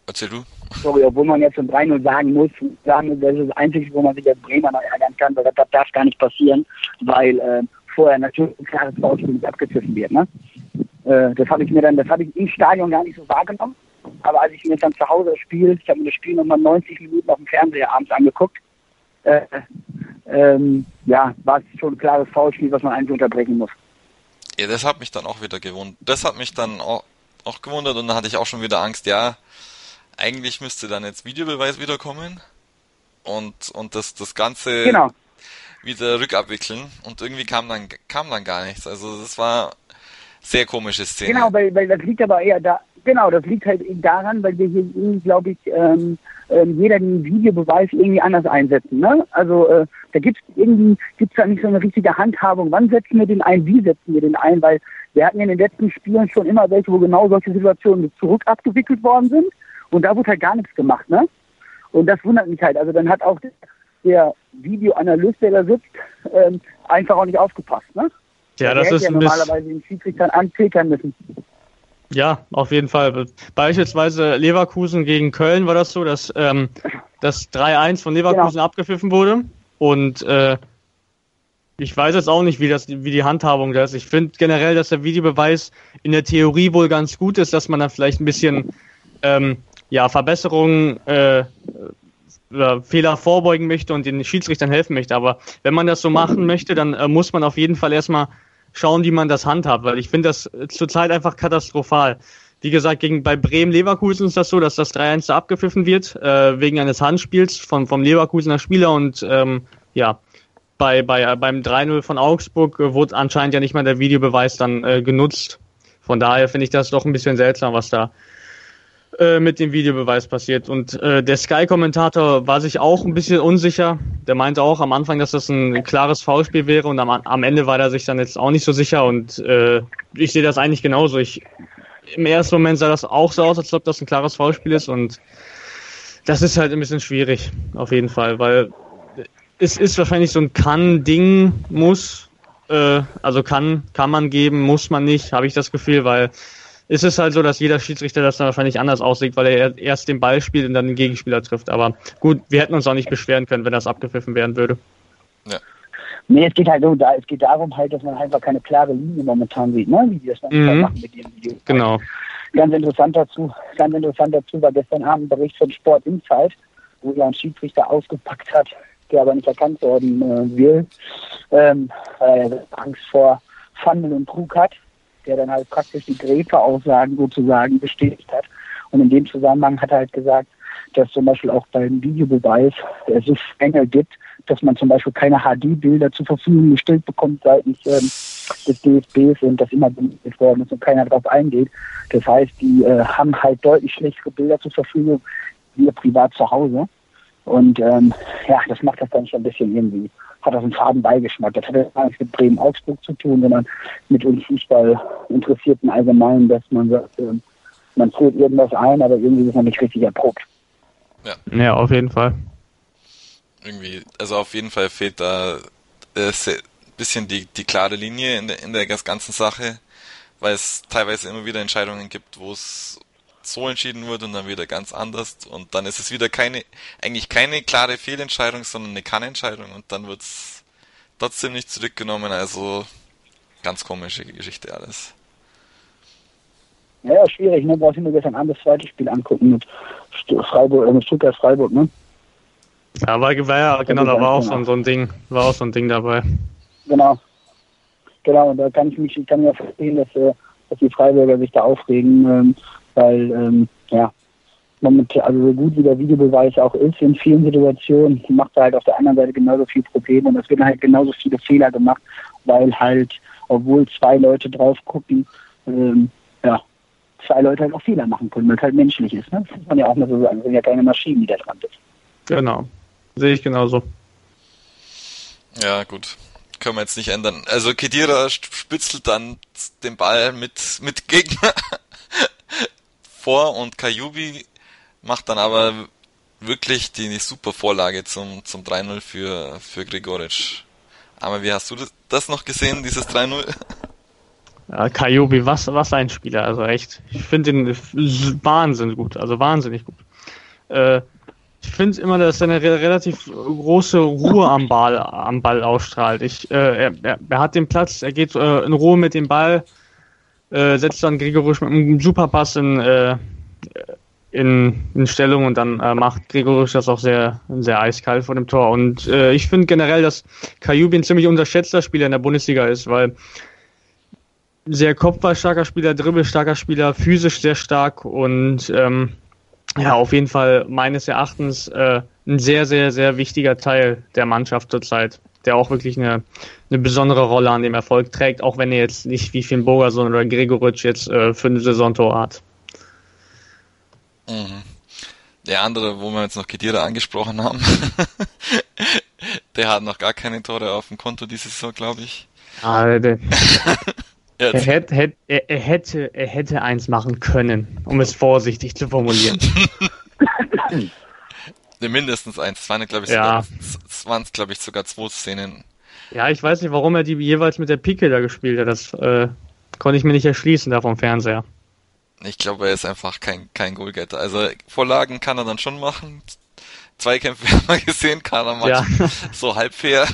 Erzähl du. Sorry, obwohl man jetzt schon 3-0 sagen muss, sagen, das ist das Einzige, wo man sich als Bremer noch ärgern kann, weil das, das darf gar nicht passieren, weil äh, vorher natürlich ein klares nicht abgepfiffen wird. Ne? Äh, das habe ich mir dann, das habe ich im Stadion gar nicht so wahrgenommen. Aber als ich mir dann zu Hause spiele, ich habe mir das Spiel nochmal 90 Minuten auf dem Fernseher abends angeguckt, äh, ähm, ja, war es schon ein klares Foulspiel, was man eigentlich unterbrechen muss. Ja, das hat mich dann auch wieder gewundert. Das hat mich dann auch, auch gewundert und dann hatte ich auch schon wieder Angst, ja, eigentlich müsste dann jetzt Videobeweis wiederkommen und, und das, das Ganze genau. wieder rückabwickeln und irgendwie kam dann, kam dann gar nichts. Also das war sehr komische Szene. Genau, weil, weil das liegt aber eher da, genau, das liegt halt daran, weil wir hier irgendwie, glaube ich, ähm, ähm, jeder den Videobeweis irgendwie anders einsetzen. Ne? Also äh, da gibt es irgendwie gibt's da nicht so eine richtige Handhabung. Wann setzen wir den ein? Wie setzen wir den ein? Weil wir hatten in den letzten Spielen schon immer welche, wo genau solche Situationen zurück abgewickelt worden sind. Und da wurde halt gar nichts gemacht, ne? Und das wundert mich halt. Also dann hat auch der Videoanalyst, der da sitzt, ähm, einfach auch nicht aufgepasst, ne? Ja, das ist ja normalerweise den Schiedsrichtern anpekern müssen. Ja, auf jeden Fall. Beispielsweise Leverkusen gegen Köln war das so, dass ähm, das 3-1 von Leverkusen genau. abgepfiffen wurde. Und äh, ich weiß jetzt auch nicht, wie, das, wie die Handhabung da ist. Ich finde generell, dass der Videobeweis in der Theorie wohl ganz gut ist, dass man dann vielleicht ein bisschen ähm, ja, Verbesserungen, äh, äh, Fehler vorbeugen möchte und den Schiedsrichtern helfen möchte. Aber wenn man das so machen möchte, dann äh, muss man auf jeden Fall erstmal schauen, wie man das handhabt, weil ich finde das zurzeit einfach katastrophal. Wie gesagt, gegen, bei Bremen-Leverkusen ist das so, dass das 3-1 da abgepfiffen wird, äh, wegen eines Handspiels von, vom Leverkusener Spieler und ähm, ja, bei, bei, äh, beim 3-0 von Augsburg äh, wurde anscheinend ja nicht mal der Videobeweis dann äh, genutzt. Von daher finde ich das doch ein bisschen seltsam, was da äh, mit dem Videobeweis passiert. Und äh, der Sky-Kommentator war sich auch ein bisschen unsicher. Der meinte auch am Anfang, dass das ein klares Foulspiel wäre und am, am Ende war er sich dann jetzt auch nicht so sicher. Und äh, ich sehe das eigentlich genauso. Ich, Im ersten Moment sah das auch so aus, als ob das ein klares Foulspiel ist und das ist halt ein bisschen schwierig, auf jeden Fall, weil es ist wahrscheinlich so ein kann-Ding, muss, äh, also kann, kann man geben, muss man nicht, habe ich das Gefühl, weil ist es halt so, dass jeder Schiedsrichter das dann wahrscheinlich anders auslegt, weil er erst den Ball spielt und dann den Gegenspieler trifft. Aber gut, wir hätten uns auch nicht beschweren können, wenn das abgepfiffen werden würde. Ja. Nee, es geht halt so, da, es geht darum halt, dass man einfach keine klare Linie momentan sieht, ne? wie die das dann mhm. machen mit dem Video. Genau. Ganz interessant dazu, ganz interessant dazu war gestern Abend ein Bericht von Sport Insight, wo ja ein Schiedsrichter ausgepackt hat, der aber nicht erkannt worden äh, will, ähm, weil er Angst vor Fandel und Trug hat, der dann halt praktisch die Gräfe-Aussagen sozusagen bestätigt hat. Und in dem Zusammenhang hat er halt gesagt, dass zum Beispiel auch beim Videobeweis es so Mängel gibt, dass man zum Beispiel keine HD-Bilder zur Verfügung gestellt bekommt seitens ähm, des DFBs und das immer benutzt worden ist und keiner darauf eingeht. Das heißt, die äh, haben halt deutlich schlechtere Bilder zur Verfügung, wir privat zu Hause. Und ähm, ja, das macht das dann schon ein bisschen irgendwie, hat das einen faden Beigeschmack. Das hat ja gar nichts mit Bremen-Augsburg zu tun, sondern mit uns Fußball-Interessierten allgemein, dass man sagt, äh, man führt irgendwas ein, aber irgendwie ist man nicht richtig erprobt. Ja. ja, auf jeden Fall. Irgendwie, also auf jeden Fall fehlt da äh, ein bisschen die, die klare Linie in der, in der ganzen Sache, weil es teilweise immer wieder Entscheidungen gibt, wo es so entschieden wird und dann wieder ganz anders und dann ist es wieder keine, eigentlich keine klare Fehlentscheidung, sondern eine Kannentscheidung und dann wird es trotzdem nicht zurückgenommen, also ganz komische Geschichte alles. Ja, schwierig, ne? Brauchst du nur gestern Abend das zweite Spiel angucken mit Freiburg, äh, mit Stuttgart Freiburg, ne? Ja, war, war ja, genau, da war auch so, so ein Ding, war auch so ein Ding dabei. Genau. Genau, und da kann ich mich, ich kann ja verstehen, dass, äh, dass die Freiburger sich da aufregen, ähm, weil, ähm, ja, momentan, also so gut wie der Videobeweis auch ist, in vielen Situationen macht er halt auf der anderen Seite genauso viel Probleme und es werden halt genauso viele Fehler gemacht, weil halt, obwohl zwei Leute drauf gucken, ähm, ja, zwei Leute halt auch Fehler machen können, weil es halt menschlich ist. Ne? Das muss man ja auch mal so sagen. Es sind ja keine Maschinen, die da dran sind. Genau. Sehe ich genauso. Ja, gut. Können wir jetzt nicht ändern. Also Kedira spitzelt dann den Ball mit, mit Gegner vor und Kajubi macht dann aber wirklich die super Vorlage zum, zum 3-0 für, für Grigoric. Aber wie hast du das noch gesehen, dieses 3-0? Ja, Kajubi, was, was ein Spieler, also echt. Ich finde ihn wahnsinnig gut, also wahnsinnig gut. Äh, ich finde immer, dass er eine relativ große Ruhe am Ball, am Ball ausstrahlt. Ich, äh, er, er, hat den Platz, er geht äh, in Ruhe mit dem Ball, äh, setzt dann Gregorisch mit einem Superpass in, äh, in, in Stellung und dann äh, macht Gregorisch das auch sehr, sehr eiskalt vor dem Tor. Und äh, ich finde generell, dass Kajubi ein ziemlich unterschätzter Spieler in der Bundesliga ist, weil sehr kopfballstarker Spieler, dribbelstarker Spieler, physisch sehr stark und ähm, ja, auf jeden Fall meines Erachtens äh, ein sehr, sehr, sehr wichtiger Teil der Mannschaft zurzeit, der auch wirklich eine, eine besondere Rolle an dem Erfolg trägt, auch wenn er jetzt nicht wie Finn Bogerson oder Gregoritsch jetzt äh, für eine Saisontor hat. Mhm. Der andere, wo wir jetzt noch Kedira angesprochen haben, der hat noch gar keine Tore auf dem Konto diese Saison, glaube ich. Ah, der, Er, hätte, hätte, er, hätte, er hätte eins machen können, um es vorsichtig zu formulieren. Mindestens eins. Es waren, glaube ich, ja. sogar, glaube ich, sogar zwei Szenen. Ja, ich weiß nicht, warum er die jeweils mit der Pike da gespielt hat. Das äh, konnte ich mir nicht erschließen da vom Fernseher. Ich glaube, er ist einfach kein, kein Goalgetter. Also Vorlagen kann er dann schon machen. Zweikämpfe haben wir gesehen, kann er manchmal ja. so halb fair.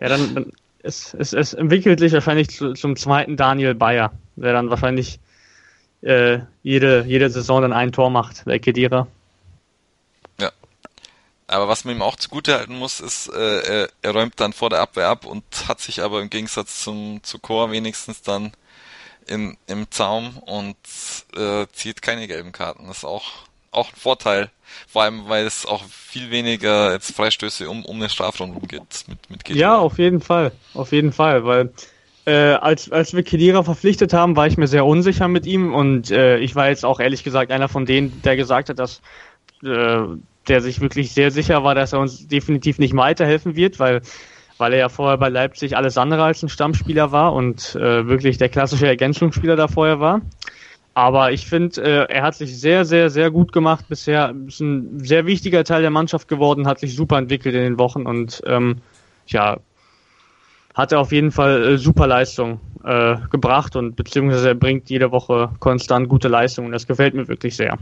ja, dann, dann es, es, es entwickelt sich wahrscheinlich zu, zum zweiten Daniel Bayer, der dann wahrscheinlich äh, jede, jede Saison dann ein Tor macht, der Kedira. Aber was man ihm auch zugute halten muss, ist, äh, er, er räumt dann vor der Abwehr ab und hat sich aber im Gegensatz zum zu Chor wenigstens dann in, im Zaum und äh, zieht keine gelben Karten. Das ist auch, auch ein Vorteil vor allem, weil es auch viel weniger jetzt Freistöße um, um den Strafraum rumgeht mit, mit Ja, auf jeden Fall. Auf jeden Fall, weil äh, als, als wir Kedira verpflichtet haben, war ich mir sehr unsicher mit ihm und äh, ich war jetzt auch ehrlich gesagt einer von denen, der gesagt hat, dass äh, der sich wirklich sehr sicher war, dass er uns definitiv nicht weiterhelfen wird, weil weil er ja vorher bei Leipzig alles andere als ein Stammspieler war und äh, wirklich der klassische Ergänzungsspieler da vorher war. Aber ich finde, äh, er hat sich sehr, sehr, sehr gut gemacht bisher. Ist ein sehr wichtiger Teil der Mannschaft geworden, hat sich super entwickelt in den Wochen und ähm, ja, hat er auf jeden Fall äh, super Leistung äh, gebracht und beziehungsweise er bringt jede Woche konstant gute Leistung und das gefällt mir wirklich sehr.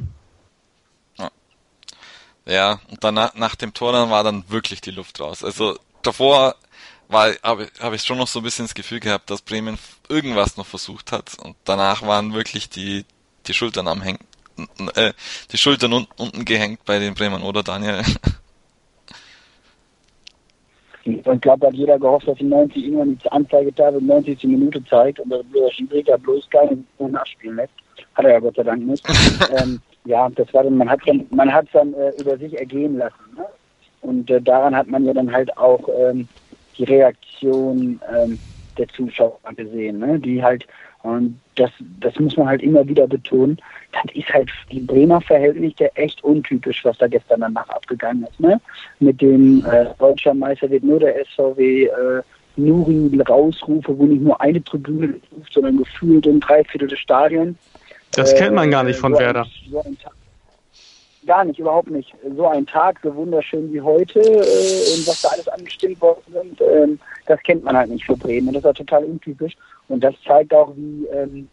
Ja, und danach nach dem Tor dann war dann wirklich die Luft raus. Also davor war habe hab ich schon noch so ein bisschen das Gefühl gehabt, dass Bremen irgendwas noch versucht hat und danach waren wirklich die die Schultern am hängen äh, die Schultern un unten gehängt bei den Bremen, oder Daniel? Ich glaube, da hat jeder gehofft, dass die 90 irgendwann die Anzeige da 90. Minute zeigt und der Schiedsrichter bloß keine nachspielen lässt. Hat er ja Gott sei Dank nicht. ähm, ja, das war dann, man hat dann, man hat dann äh, über sich ergehen lassen. Ne? Und äh, daran hat man ja dann halt auch ähm, die Reaktion ähm, der Zuschauer gesehen, ne? die halt, und das, das muss man halt immer wieder betonen, das ist halt die Bremer Verhältnisse echt untypisch, was da gestern danach abgegangen ist. Ne? Mit dem äh, deutscher Meister wird nur der SVW äh, Nuri rausrufe, wo nicht nur eine Tribüne ruft, sondern gefühlt ein Dreiviertel des Stadions. Das kennt man gar nicht von so Werder. Ein, so ein gar nicht, überhaupt nicht. So ein Tag, so wunderschön wie heute äh, und was da alles angestimmt worden sind, ähm, das kennt man halt nicht für Bremen. Und das ist halt total untypisch. Und das zeigt auch, wie, ähm,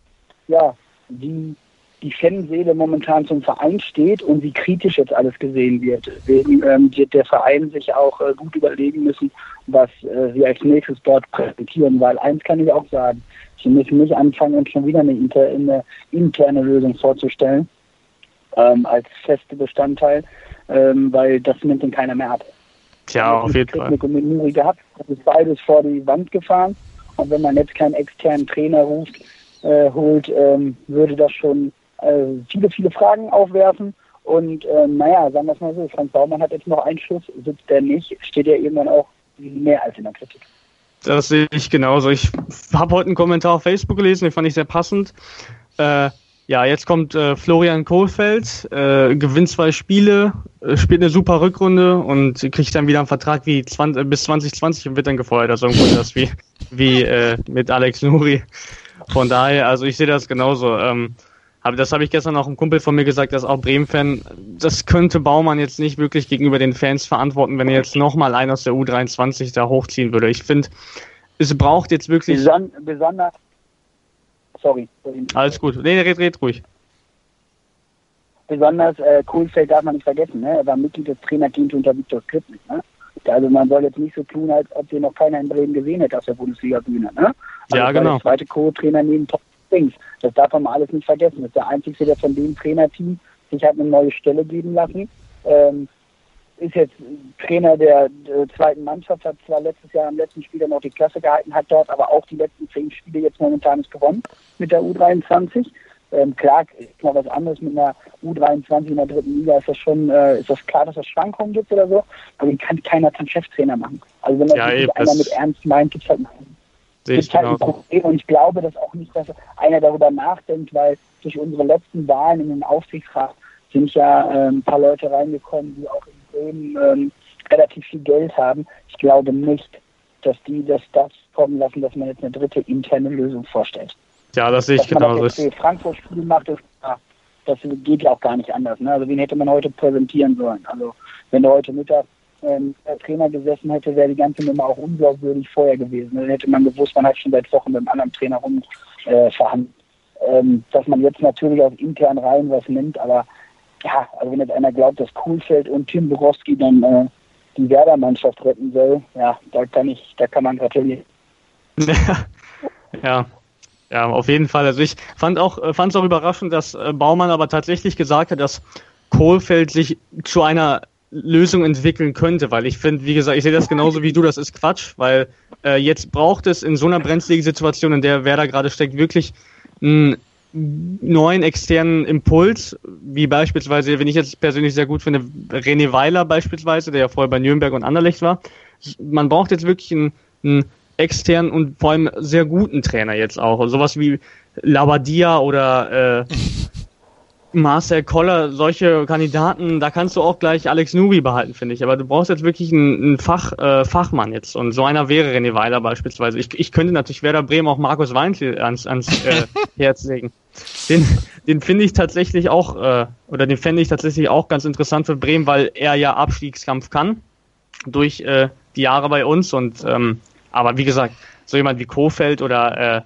ja, wie die Fanseele momentan zum Verein steht und wie kritisch jetzt alles gesehen wird. Deswegen ähm, wird der Verein sich auch äh, gut überlegen müssen, was äh, sie als nächstes dort präsentieren, weil eins kann ich auch sagen, sie müssen nicht anfangen, uns schon wieder eine, inter, eine interne Lösung vorzustellen, ähm, als feste Bestandteil, ähm, weil das nimmt dann keiner mehr ab. Tja, auf jeden Fall. Mit Muri gehabt, das ist beides vor die Wand gefahren und wenn man jetzt keinen externen Trainer ruft, äh, holt, ähm, würde das schon äh, viele, viele Fragen aufwerfen. Und äh, naja, sagen wir es mal so, Frank Baumann hat jetzt noch einen Schuss, sitzt der nicht, steht er irgendwann auch mehr als in der Kritik. Das sehe ich genauso. Ich habe heute einen Kommentar auf Facebook gelesen, den fand ich sehr passend. Äh, ja, jetzt kommt äh, Florian Kohlfeld, äh, gewinnt zwei Spiele, äh, spielt eine super Rückrunde und kriegt dann wieder einen Vertrag wie 20, bis 2020 und wird dann gefeuert. Also Grunde das wie, wie äh, mit Alex Nuri. Von daher, also ich sehe das genauso. Ähm, aber das habe ich gestern auch einem Kumpel von mir gesagt, dass auch Bremen-Fan, das könnte Baumann jetzt nicht wirklich gegenüber den Fans verantworten, wenn er jetzt nochmal einen aus der U23 da hochziehen würde. Ich finde, es braucht jetzt wirklich. Beson besonders. Sorry. Alles gut. Nee, red, red ruhig. Besonders äh, Kohlfeld darf man nicht vergessen, ne? Er war Mitglied des Trainerteams unter Viktor Skripnik, ne? Also man soll jetzt nicht so tun, als ob wir noch keiner in Bremen gesehen hätte auf der Bundesliga-Bühne, ne? Also ja, genau. Der zweite Co-Trainer neben Top Dings. Das darf man mal alles nicht vergessen. Das ist der Einzige, der von dem Trainerteam sich hat eine neue Stelle geben lassen. Ähm, ist jetzt Trainer der, der, zweiten Mannschaft, hat zwar letztes Jahr am letzten Spiel noch die Klasse gehalten, hat dort aber auch die letzten zehn Spiele jetzt momentan nicht gewonnen mit der U23. Ähm, klar, ist mal was anderes mit einer U23 in der dritten Liga, ist das schon, äh, ist das klar, dass es Schwankungen gibt oder so, aber den kann keiner zum Cheftrainer machen. Also wenn das Ja, einer das- mit Ernst meint, gibt es halt Sehe ich halt ein genau. Problem und ich glaube, dass auch nicht, dass einer darüber nachdenkt, weil durch unsere letzten Wahlen in den Aufsichtsrat sind ja ähm, ein paar Leute reingekommen, die auch in Bremen ähm, relativ viel Geld haben. Ich glaube nicht, dass die das das kommen lassen, dass man jetzt eine dritte interne Lösung vorstellt. Ja, das sehe ich Dass man genauso. das jetzt für Frankfurt Spiel macht, klar. Das geht ja auch gar nicht anders. Ne? Also wen hätte man heute präsentieren sollen? Also wenn da heute Mittag ähm, Trainer gesessen hätte, wäre die ganze Nummer auch unglaubwürdig vorher gewesen. Dann hätte man gewusst, man hat schon seit Wochen mit einem anderen Trainer rum äh, verhandelt. Ähm, dass man jetzt natürlich aus internen Reihen was nimmt, aber ja, also wenn jetzt einer glaubt, dass Kuhlfeld und Tim Borowski dann äh, die Werder-Mannschaft retten soll, ja, da kann ich, da kann man gratulieren. ja. Ja, auf jeden Fall. Also ich fand auch, äh, fand es auch überraschend, dass äh, Baumann aber tatsächlich gesagt hat, dass Kohlfeld sich zu einer Lösung entwickeln könnte, weil ich finde, wie gesagt, ich sehe das genauso wie du, das ist Quatsch, weil äh, jetzt braucht es in so einer brenzligen Situation, in der Werder gerade steckt, wirklich einen neuen externen Impuls, wie beispielsweise, wenn ich jetzt persönlich sehr gut finde, René Weiler beispielsweise, der ja vorher bei Nürnberg und Anderlecht war. Man braucht jetzt wirklich einen, einen externen und vor allem sehr guten Trainer jetzt auch. Sowas wie Labadia oder äh, Marcel Koller, solche Kandidaten, da kannst du auch gleich Alex Nuri behalten, finde ich. Aber du brauchst jetzt wirklich einen, einen Fach, äh, Fachmann jetzt. Und so einer wäre René Weiler beispielsweise. Ich, ich könnte natürlich Werder Bremen auch Markus Weinzel ans, ans äh, Herz legen. Den, den finde ich tatsächlich auch, äh, oder den fände ich tatsächlich auch ganz interessant für Bremen, weil er ja Abstiegskampf kann durch äh, die Jahre bei uns und ähm, aber wie gesagt, so jemand wie Kofeld oder äh,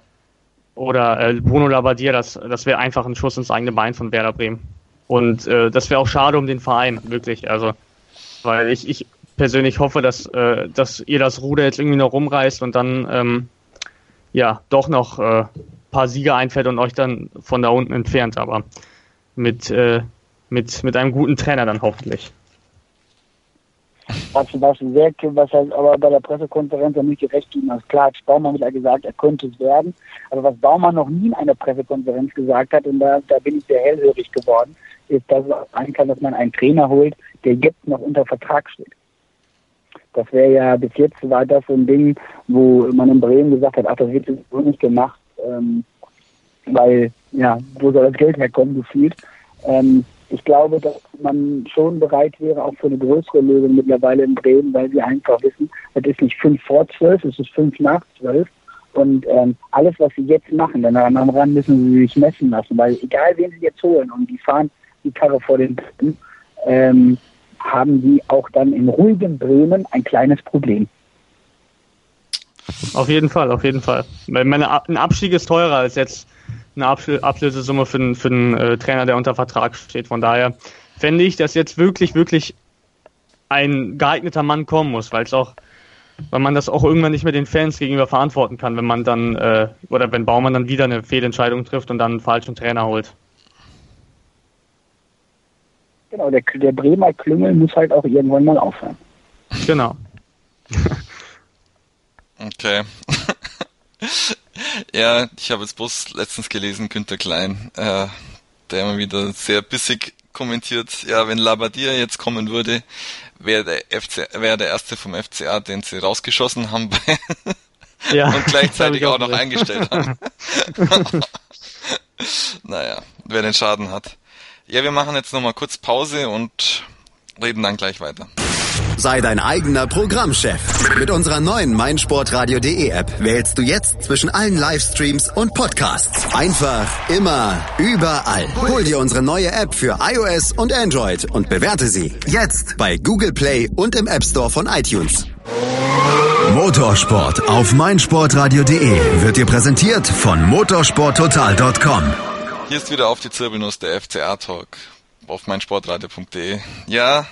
oder äh, Bruno Labbadia, das, das wäre einfach ein Schuss ins eigene Bein von Werder Bremen. Und äh, das wäre auch schade um den Verein, wirklich. Also, weil ich, ich persönlich hoffe, dass, äh, dass ihr das Ruder jetzt irgendwie noch rumreißt und dann ähm, ja doch noch äh, paar Siege einfällt und euch dann von da unten entfernt, aber mit, äh, mit, mit einem guten Trainer dann hoffentlich. Was, was, sehr, was halt aber bei der Pressekonferenz ja nicht gerecht ging. Also klar hat Baumann wieder gesagt, er könnte es werden. Aber was Baumann noch nie in einer Pressekonferenz gesagt hat, und da, da bin ich sehr hellhörig geworden, ist, dass es sein kann, dass man einen Trainer holt, der jetzt noch unter Vertrag steht. Das wäre ja, bis jetzt war das so ein Ding, wo man in Bremen gesagt hat, ach, das wird so nicht gemacht, ähm, weil, ja, wo soll das Geld herkommen, gefühlt. Ähm, ich glaube, dass man schon bereit wäre, auch für eine größere Lösung mittlerweile in Bremen, weil wir einfach wissen, es ist nicht fünf vor zwölf, es ist fünf nach zwölf. Und ähm, alles, was sie jetzt machen, dann am Rand müssen sie sich messen lassen, weil egal wen sie jetzt holen und die fahren die Karre vor den Dritten, ähm, haben sie auch dann in ruhigem Bremen ein kleines Problem. Auf jeden Fall, auf jeden Fall. Meine, ein Abstieg ist teurer als jetzt eine Ablösesumme für, einen, für einen äh, Trainer, der unter Vertrag steht. Von daher fände ich, dass jetzt wirklich, wirklich ein geeigneter Mann kommen muss, weil es auch, weil man das auch irgendwann nicht mehr den Fans gegenüber verantworten kann, wenn man dann, äh, oder wenn Baumann dann wieder eine Fehlentscheidung trifft und dann einen falschen Trainer holt. Genau, der, der Bremer Klüngel muss halt auch irgendwann mal aufhören. Genau. okay. Ja, ich habe jetzt bloß letztens gelesen, Günter Klein, äh, der immer wieder sehr bissig kommentiert, ja, wenn Labadia jetzt kommen würde, wäre der FC, wäre der erste vom FCA, den sie rausgeschossen haben ja, und gleichzeitig auch, auch noch eingestellt haben. naja, wer den Schaden hat. Ja, wir machen jetzt nochmal kurz Pause und reden dann gleich weiter. Sei dein eigener Programmchef. Mit unserer neuen meinsportradio.de App wählst du jetzt zwischen allen Livestreams und Podcasts. Einfach, immer, überall. Hol dir unsere neue App für iOS und Android und bewerte sie jetzt bei Google Play und im App Store von iTunes. Motorsport auf meinsportradio.de wird dir präsentiert von motorsporttotal.com. Hier ist wieder auf die Zirbelnuss der FCA Talk auf meinsportradio.de. Ja,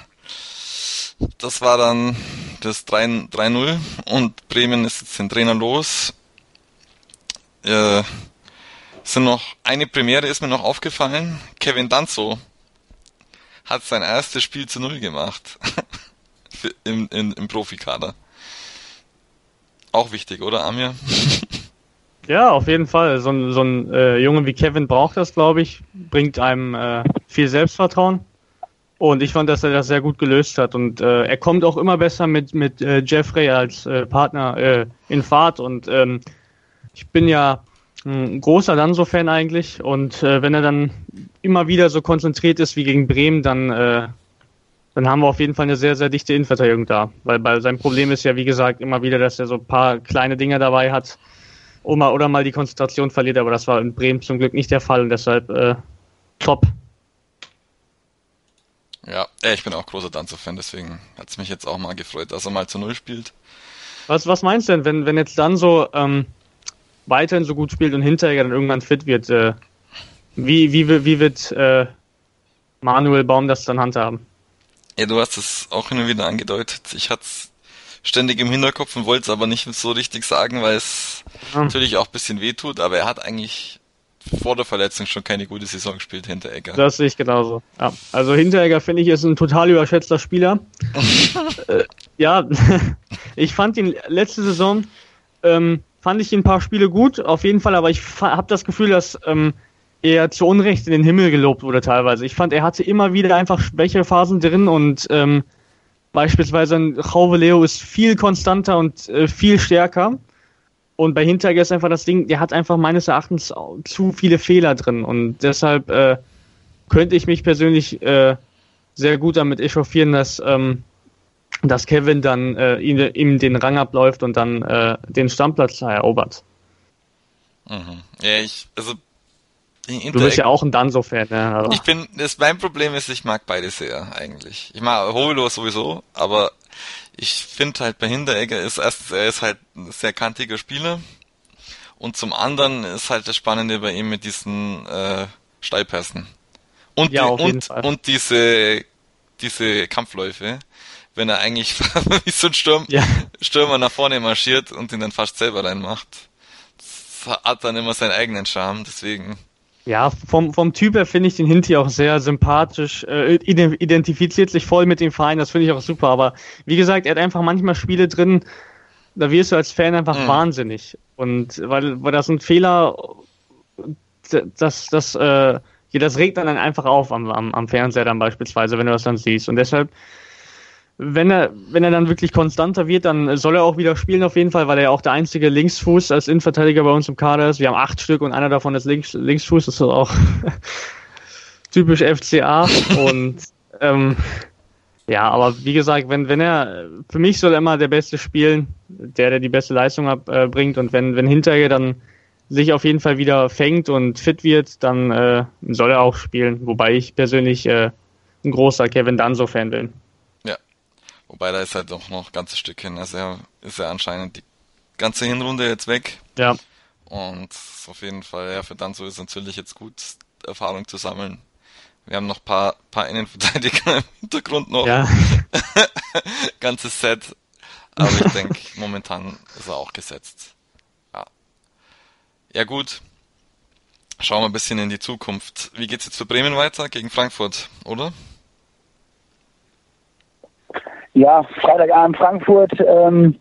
das war dann das 3-0 und Bremen ist jetzt den Trainer los. Äh, sind noch eine Premiere ist mir noch aufgefallen. Kevin Danzo hat sein erstes Spiel zu Null gemacht im, im, im Profikader. Auch wichtig, oder Amir? Ja, auf jeden Fall. So ein, so ein äh, Junge wie Kevin braucht das, glaube ich. Bringt einem äh, viel Selbstvertrauen. Und ich fand, dass er das sehr gut gelöst hat. Und äh, er kommt auch immer besser mit, mit äh, Jeffrey als äh, Partner äh, in Fahrt. Und ähm, ich bin ja ein großer Danso-Fan eigentlich. Und äh, wenn er dann immer wieder so konzentriert ist wie gegen Bremen, dann, äh, dann haben wir auf jeden Fall eine sehr, sehr dichte Innenverteidigung da. Weil, weil sein Problem ist ja, wie gesagt, immer wieder, dass er so ein paar kleine Dinge dabei hat oder oder mal die Konzentration verliert. Aber das war in Bremen zum Glück nicht der Fall. Und deshalb top. Ja, ich bin auch großer Danzo-Fan, deswegen hat es mich jetzt auch mal gefreut, dass er mal zu Null spielt. Was, was meinst du denn, wenn, wenn jetzt Danzo ähm, weiterhin so gut spielt und Hinteregger dann irgendwann fit wird? Äh, wie, wie, wie wird äh, Manuel Baum das dann handhaben? Ja, du hast es auch und wieder angedeutet. Ich hatte es ständig im Hinterkopf und wollte es aber nicht so richtig sagen, weil es ja. natürlich auch ein bisschen weh tut, aber er hat eigentlich vor der Verletzung schon keine gute Saison gespielt, Hinteregger. Das sehe ich genauso. Ja. Also Hinteregger finde ich ist ein total überschätzter Spieler. äh, ja, ich fand ihn letzte Saison, ähm, fand ich ihn ein paar Spiele gut, auf jeden Fall, aber ich habe das Gefühl, dass ähm, er zu Unrecht in den Himmel gelobt wurde teilweise. Ich fand, er hatte immer wieder einfach schwächere Phasen drin und ähm, beispielsweise ein Jauve Leo ist viel konstanter und äh, viel stärker. Und bei Hinteregger ist einfach das Ding, der hat einfach meines Erachtens zu viele Fehler drin. Und deshalb äh, könnte ich mich persönlich äh, sehr gut damit echauffieren, dass, ähm, dass Kevin dann äh, ihm, ihm den Rang abläuft und dann äh, den Stammplatz erobert. Mhm. Ja, ich, also du bist ja auch ein Danzo-Fan, ne? Also. Ich bin, das, mein Problem ist, ich mag beide sehr, eigentlich. Ich mag Hovelo sowieso, aber Ich finde halt bei Hinteregger ist erstens, er ist halt ein sehr kantiger Spieler. Und zum anderen ist halt das Spannende bei ihm mit diesen äh, Steilpässen. Und, Ja, die, und, und diese, diese Kampfläufe, wenn er eigentlich wie so ein Sturm, Ja. Stürmer nach vorne marschiert und ihn dann fast selber reinmacht. Das hat dann immer seinen eigenen Charme, deswegen. Ja, vom, vom Typ her finde ich den Hinti auch sehr sympathisch, äh, ide- identifiziert sich voll mit dem Verein, das finde ich auch super. Aber wie gesagt, er hat einfach manchmal Spiele drin, da wirst du als Fan einfach Mhm. wahnsinnig. Und weil, weil das ein Fehler, das, das, äh, das regt dann einfach auf am, am, am Fernseher dann beispielsweise, wenn du das dann siehst. Und deshalb, wenn er, wenn er dann wirklich konstanter wird, dann soll er auch wieder spielen auf jeden Fall, weil er ja auch der einzige Linksfuß als Innenverteidiger bei uns im Kader ist. Wir haben acht Stück und einer davon ist Links, Linksfuß, das ist auch typisch FCA. und ähm, ja, aber wie gesagt, wenn, wenn er, für mich soll er immer der Beste spielen, der, der die beste Leistung ab, äh, und wenn, wenn Hinterher dann sich auf jeden Fall wieder fängt und fit wird, dann äh, soll er auch spielen. Wobei ich persönlich äh, ein großer Kevin Danso-Fan bin. Wobei da ist halt doch noch ein ganzes Stück hin. Also er ist ja anscheinend die ganze Hinrunde jetzt weg. Ja, Und auf jeden Fall, ja, für Danzo ist natürlich jetzt gut, Erfahrung zu sammeln. Wir haben noch paar, paar Innenverteidiger im Hintergrund noch. ja. Ganzes Set. Aber ich denke, momentan ist er auch gesetzt. Ja. Ja, gut. Schauen wir ein bisschen in die Zukunft. Wie geht's jetzt für Bremen weiter? Gegen Frankfurt, oder? Ja, Freitagabend Frankfurt, ähm,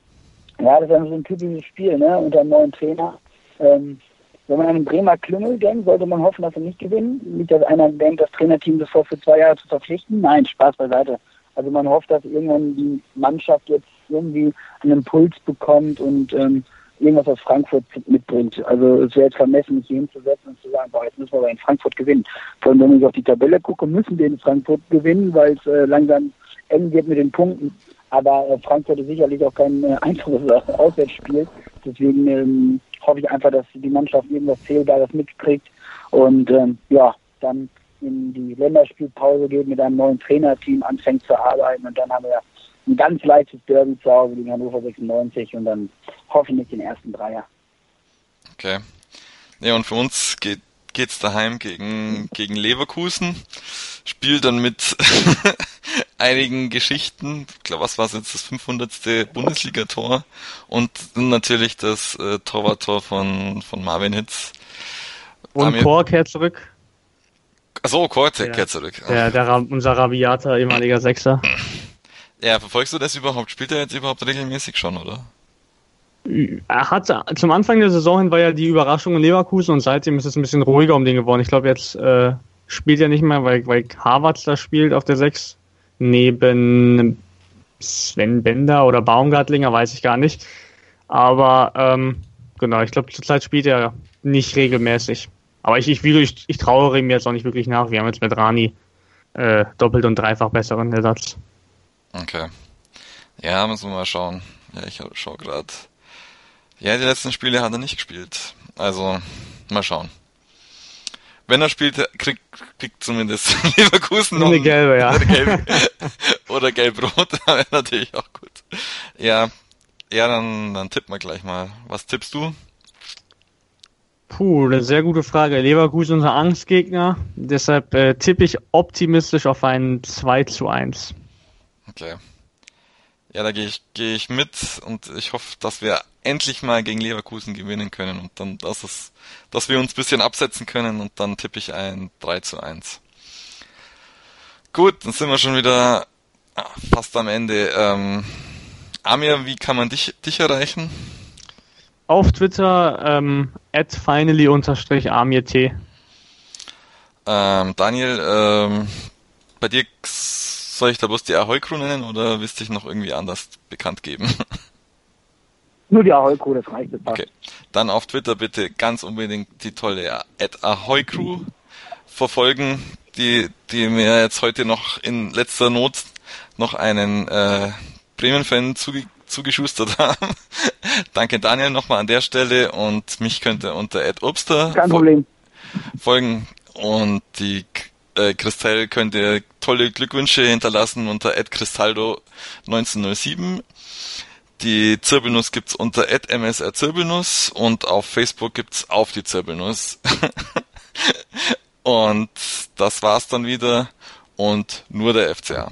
ja, das ist dann so ein typisches Spiel, ne, unter einem neuen Trainer. Ähm, wenn man an den Bremer Klüngel denkt, sollte man hoffen, dass sie nicht gewinnen. Nicht, dass einer denkt, das Trainerteam vor für zwei Jahre zu verpflichten. Nein, Spaß beiseite. Also man hofft, dass irgendwann die Mannschaft jetzt irgendwie einen Impuls bekommt und ähm, irgendwas aus Frankfurt mitbringt. Also es wäre jetzt vermessen, mich hier hinzusetzen und zu sagen, boah, jetzt müssen wir aber in Frankfurt gewinnen. Vor allem, wenn ich auf die Tabelle gucke, müssen wir in Frankfurt gewinnen, weil es äh, langsam eng wird mit den Punkten. Aber äh, Frankfurt ist sicherlich auch kein äh, einfaches Auswärtsspiel. Deswegen ähm, hoffe ich einfach, dass die Mannschaft irgendwas Zählbares mitkriegt und ähm, ja, dann in die Länderspielpause geht, mit einem neuen Trainerteam anfängt zu arbeiten und dann haben wir ein ganz leichtes Derby zu Hause gegen Hannover 96 und dann hoffentlich den ersten Dreier. Okay. Ja, und für uns geht geht's daheim gegen gegen Leverkusen. Spiel dann mit einigen Geschichten. Ich glaube, was war jetzt das 500. Bundesliga-Tor und natürlich das äh, Torwarttor von von Marvin Hitz. Und Kork kehrt zurück. Achso, Ja. kehrt zurück. Der, der, unser rabiater ehemaliger Sechser. Ja, verfolgst du das überhaupt? Spielt er jetzt überhaupt regelmäßig schon, oder? Er hat zum Anfang der Saison hin war ja die Überraschung in Leverkusen und seitdem ist es ein bisschen ruhiger um den geworden. Ich glaube, jetzt äh, spielt er nicht mehr, weil, weil Harvards da spielt auf der 6. Neben Sven Bender oder Baumgartlinger, weiß ich gar nicht. Aber ähm, genau, ich glaube, zurzeit spielt er nicht regelmäßig. Aber ich, ich, ich, ich trauere ihm jetzt auch nicht wirklich nach. Wir haben jetzt mit Rani äh, doppelt und dreifach besseren Ersatz. Okay. Ja, müssen wir mal schauen. Ja, ich schau gerade. Ja, die letzten Spiele hat er nicht gespielt. Also, mal schauen. Wenn er spielt, kriegt, kriegt zumindest Leverkusen noch Eine gelbe, ja. Oder gelb, oder gelb-rot, natürlich auch gut. Ja, ja, dann, dann tippen wir gleich mal. Was tippst du? Puh, eine sehr gute Frage. Leverkusen unser Angstgegner. Deshalb äh, tippe ich optimistisch auf ein 2 zu 1. Okay. Ja, da gehe ich, gehe ich mit und ich hoffe, dass wir endlich mal gegen Leverkusen gewinnen können und dann, dass es, dass wir uns ein bisschen absetzen können und dann tippe ich ein 3 zu 1. Gut, dann sind wir schon wieder ah, fast am Ende. Ähm, Amir, wie kann man dich, dich erreichen? Auf Twitter ähm, at finally-amirt. Ähm, Daniel, ähm, bei dir soll ich da bloß die Ahoi-Crew nennen oder willst du dich noch irgendwie anders bekannt geben? Nur die Ahoi-Crew, das reicht jetzt. Okay. Dann auf Twitter bitte ganz unbedingt die tolle at Ahoy Crew verfolgen, die, die mir jetzt heute noch in letzter Not noch einen äh, Bremen-Fan zuge zugeschustert haben. Danke Daniel nochmal an der Stelle und mich könnt ihr unter at Obster Kein Problem. folgen und die äh, Christell könnt ihr tolle Glückwünsche hinterlassen unter @cristaldo1907. Die Zirbelnuss gibt's unter @msrzirbelnuss und auf Facebook gibt's auf die Zirbelnuss. und das war's dann wieder und nur der FCA.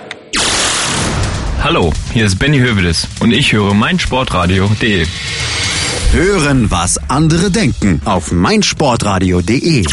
Hallo, hier ist Benny Hövedes und ich höre meinsportradio.de. Hören, was andere denken auf meinsportradio.de.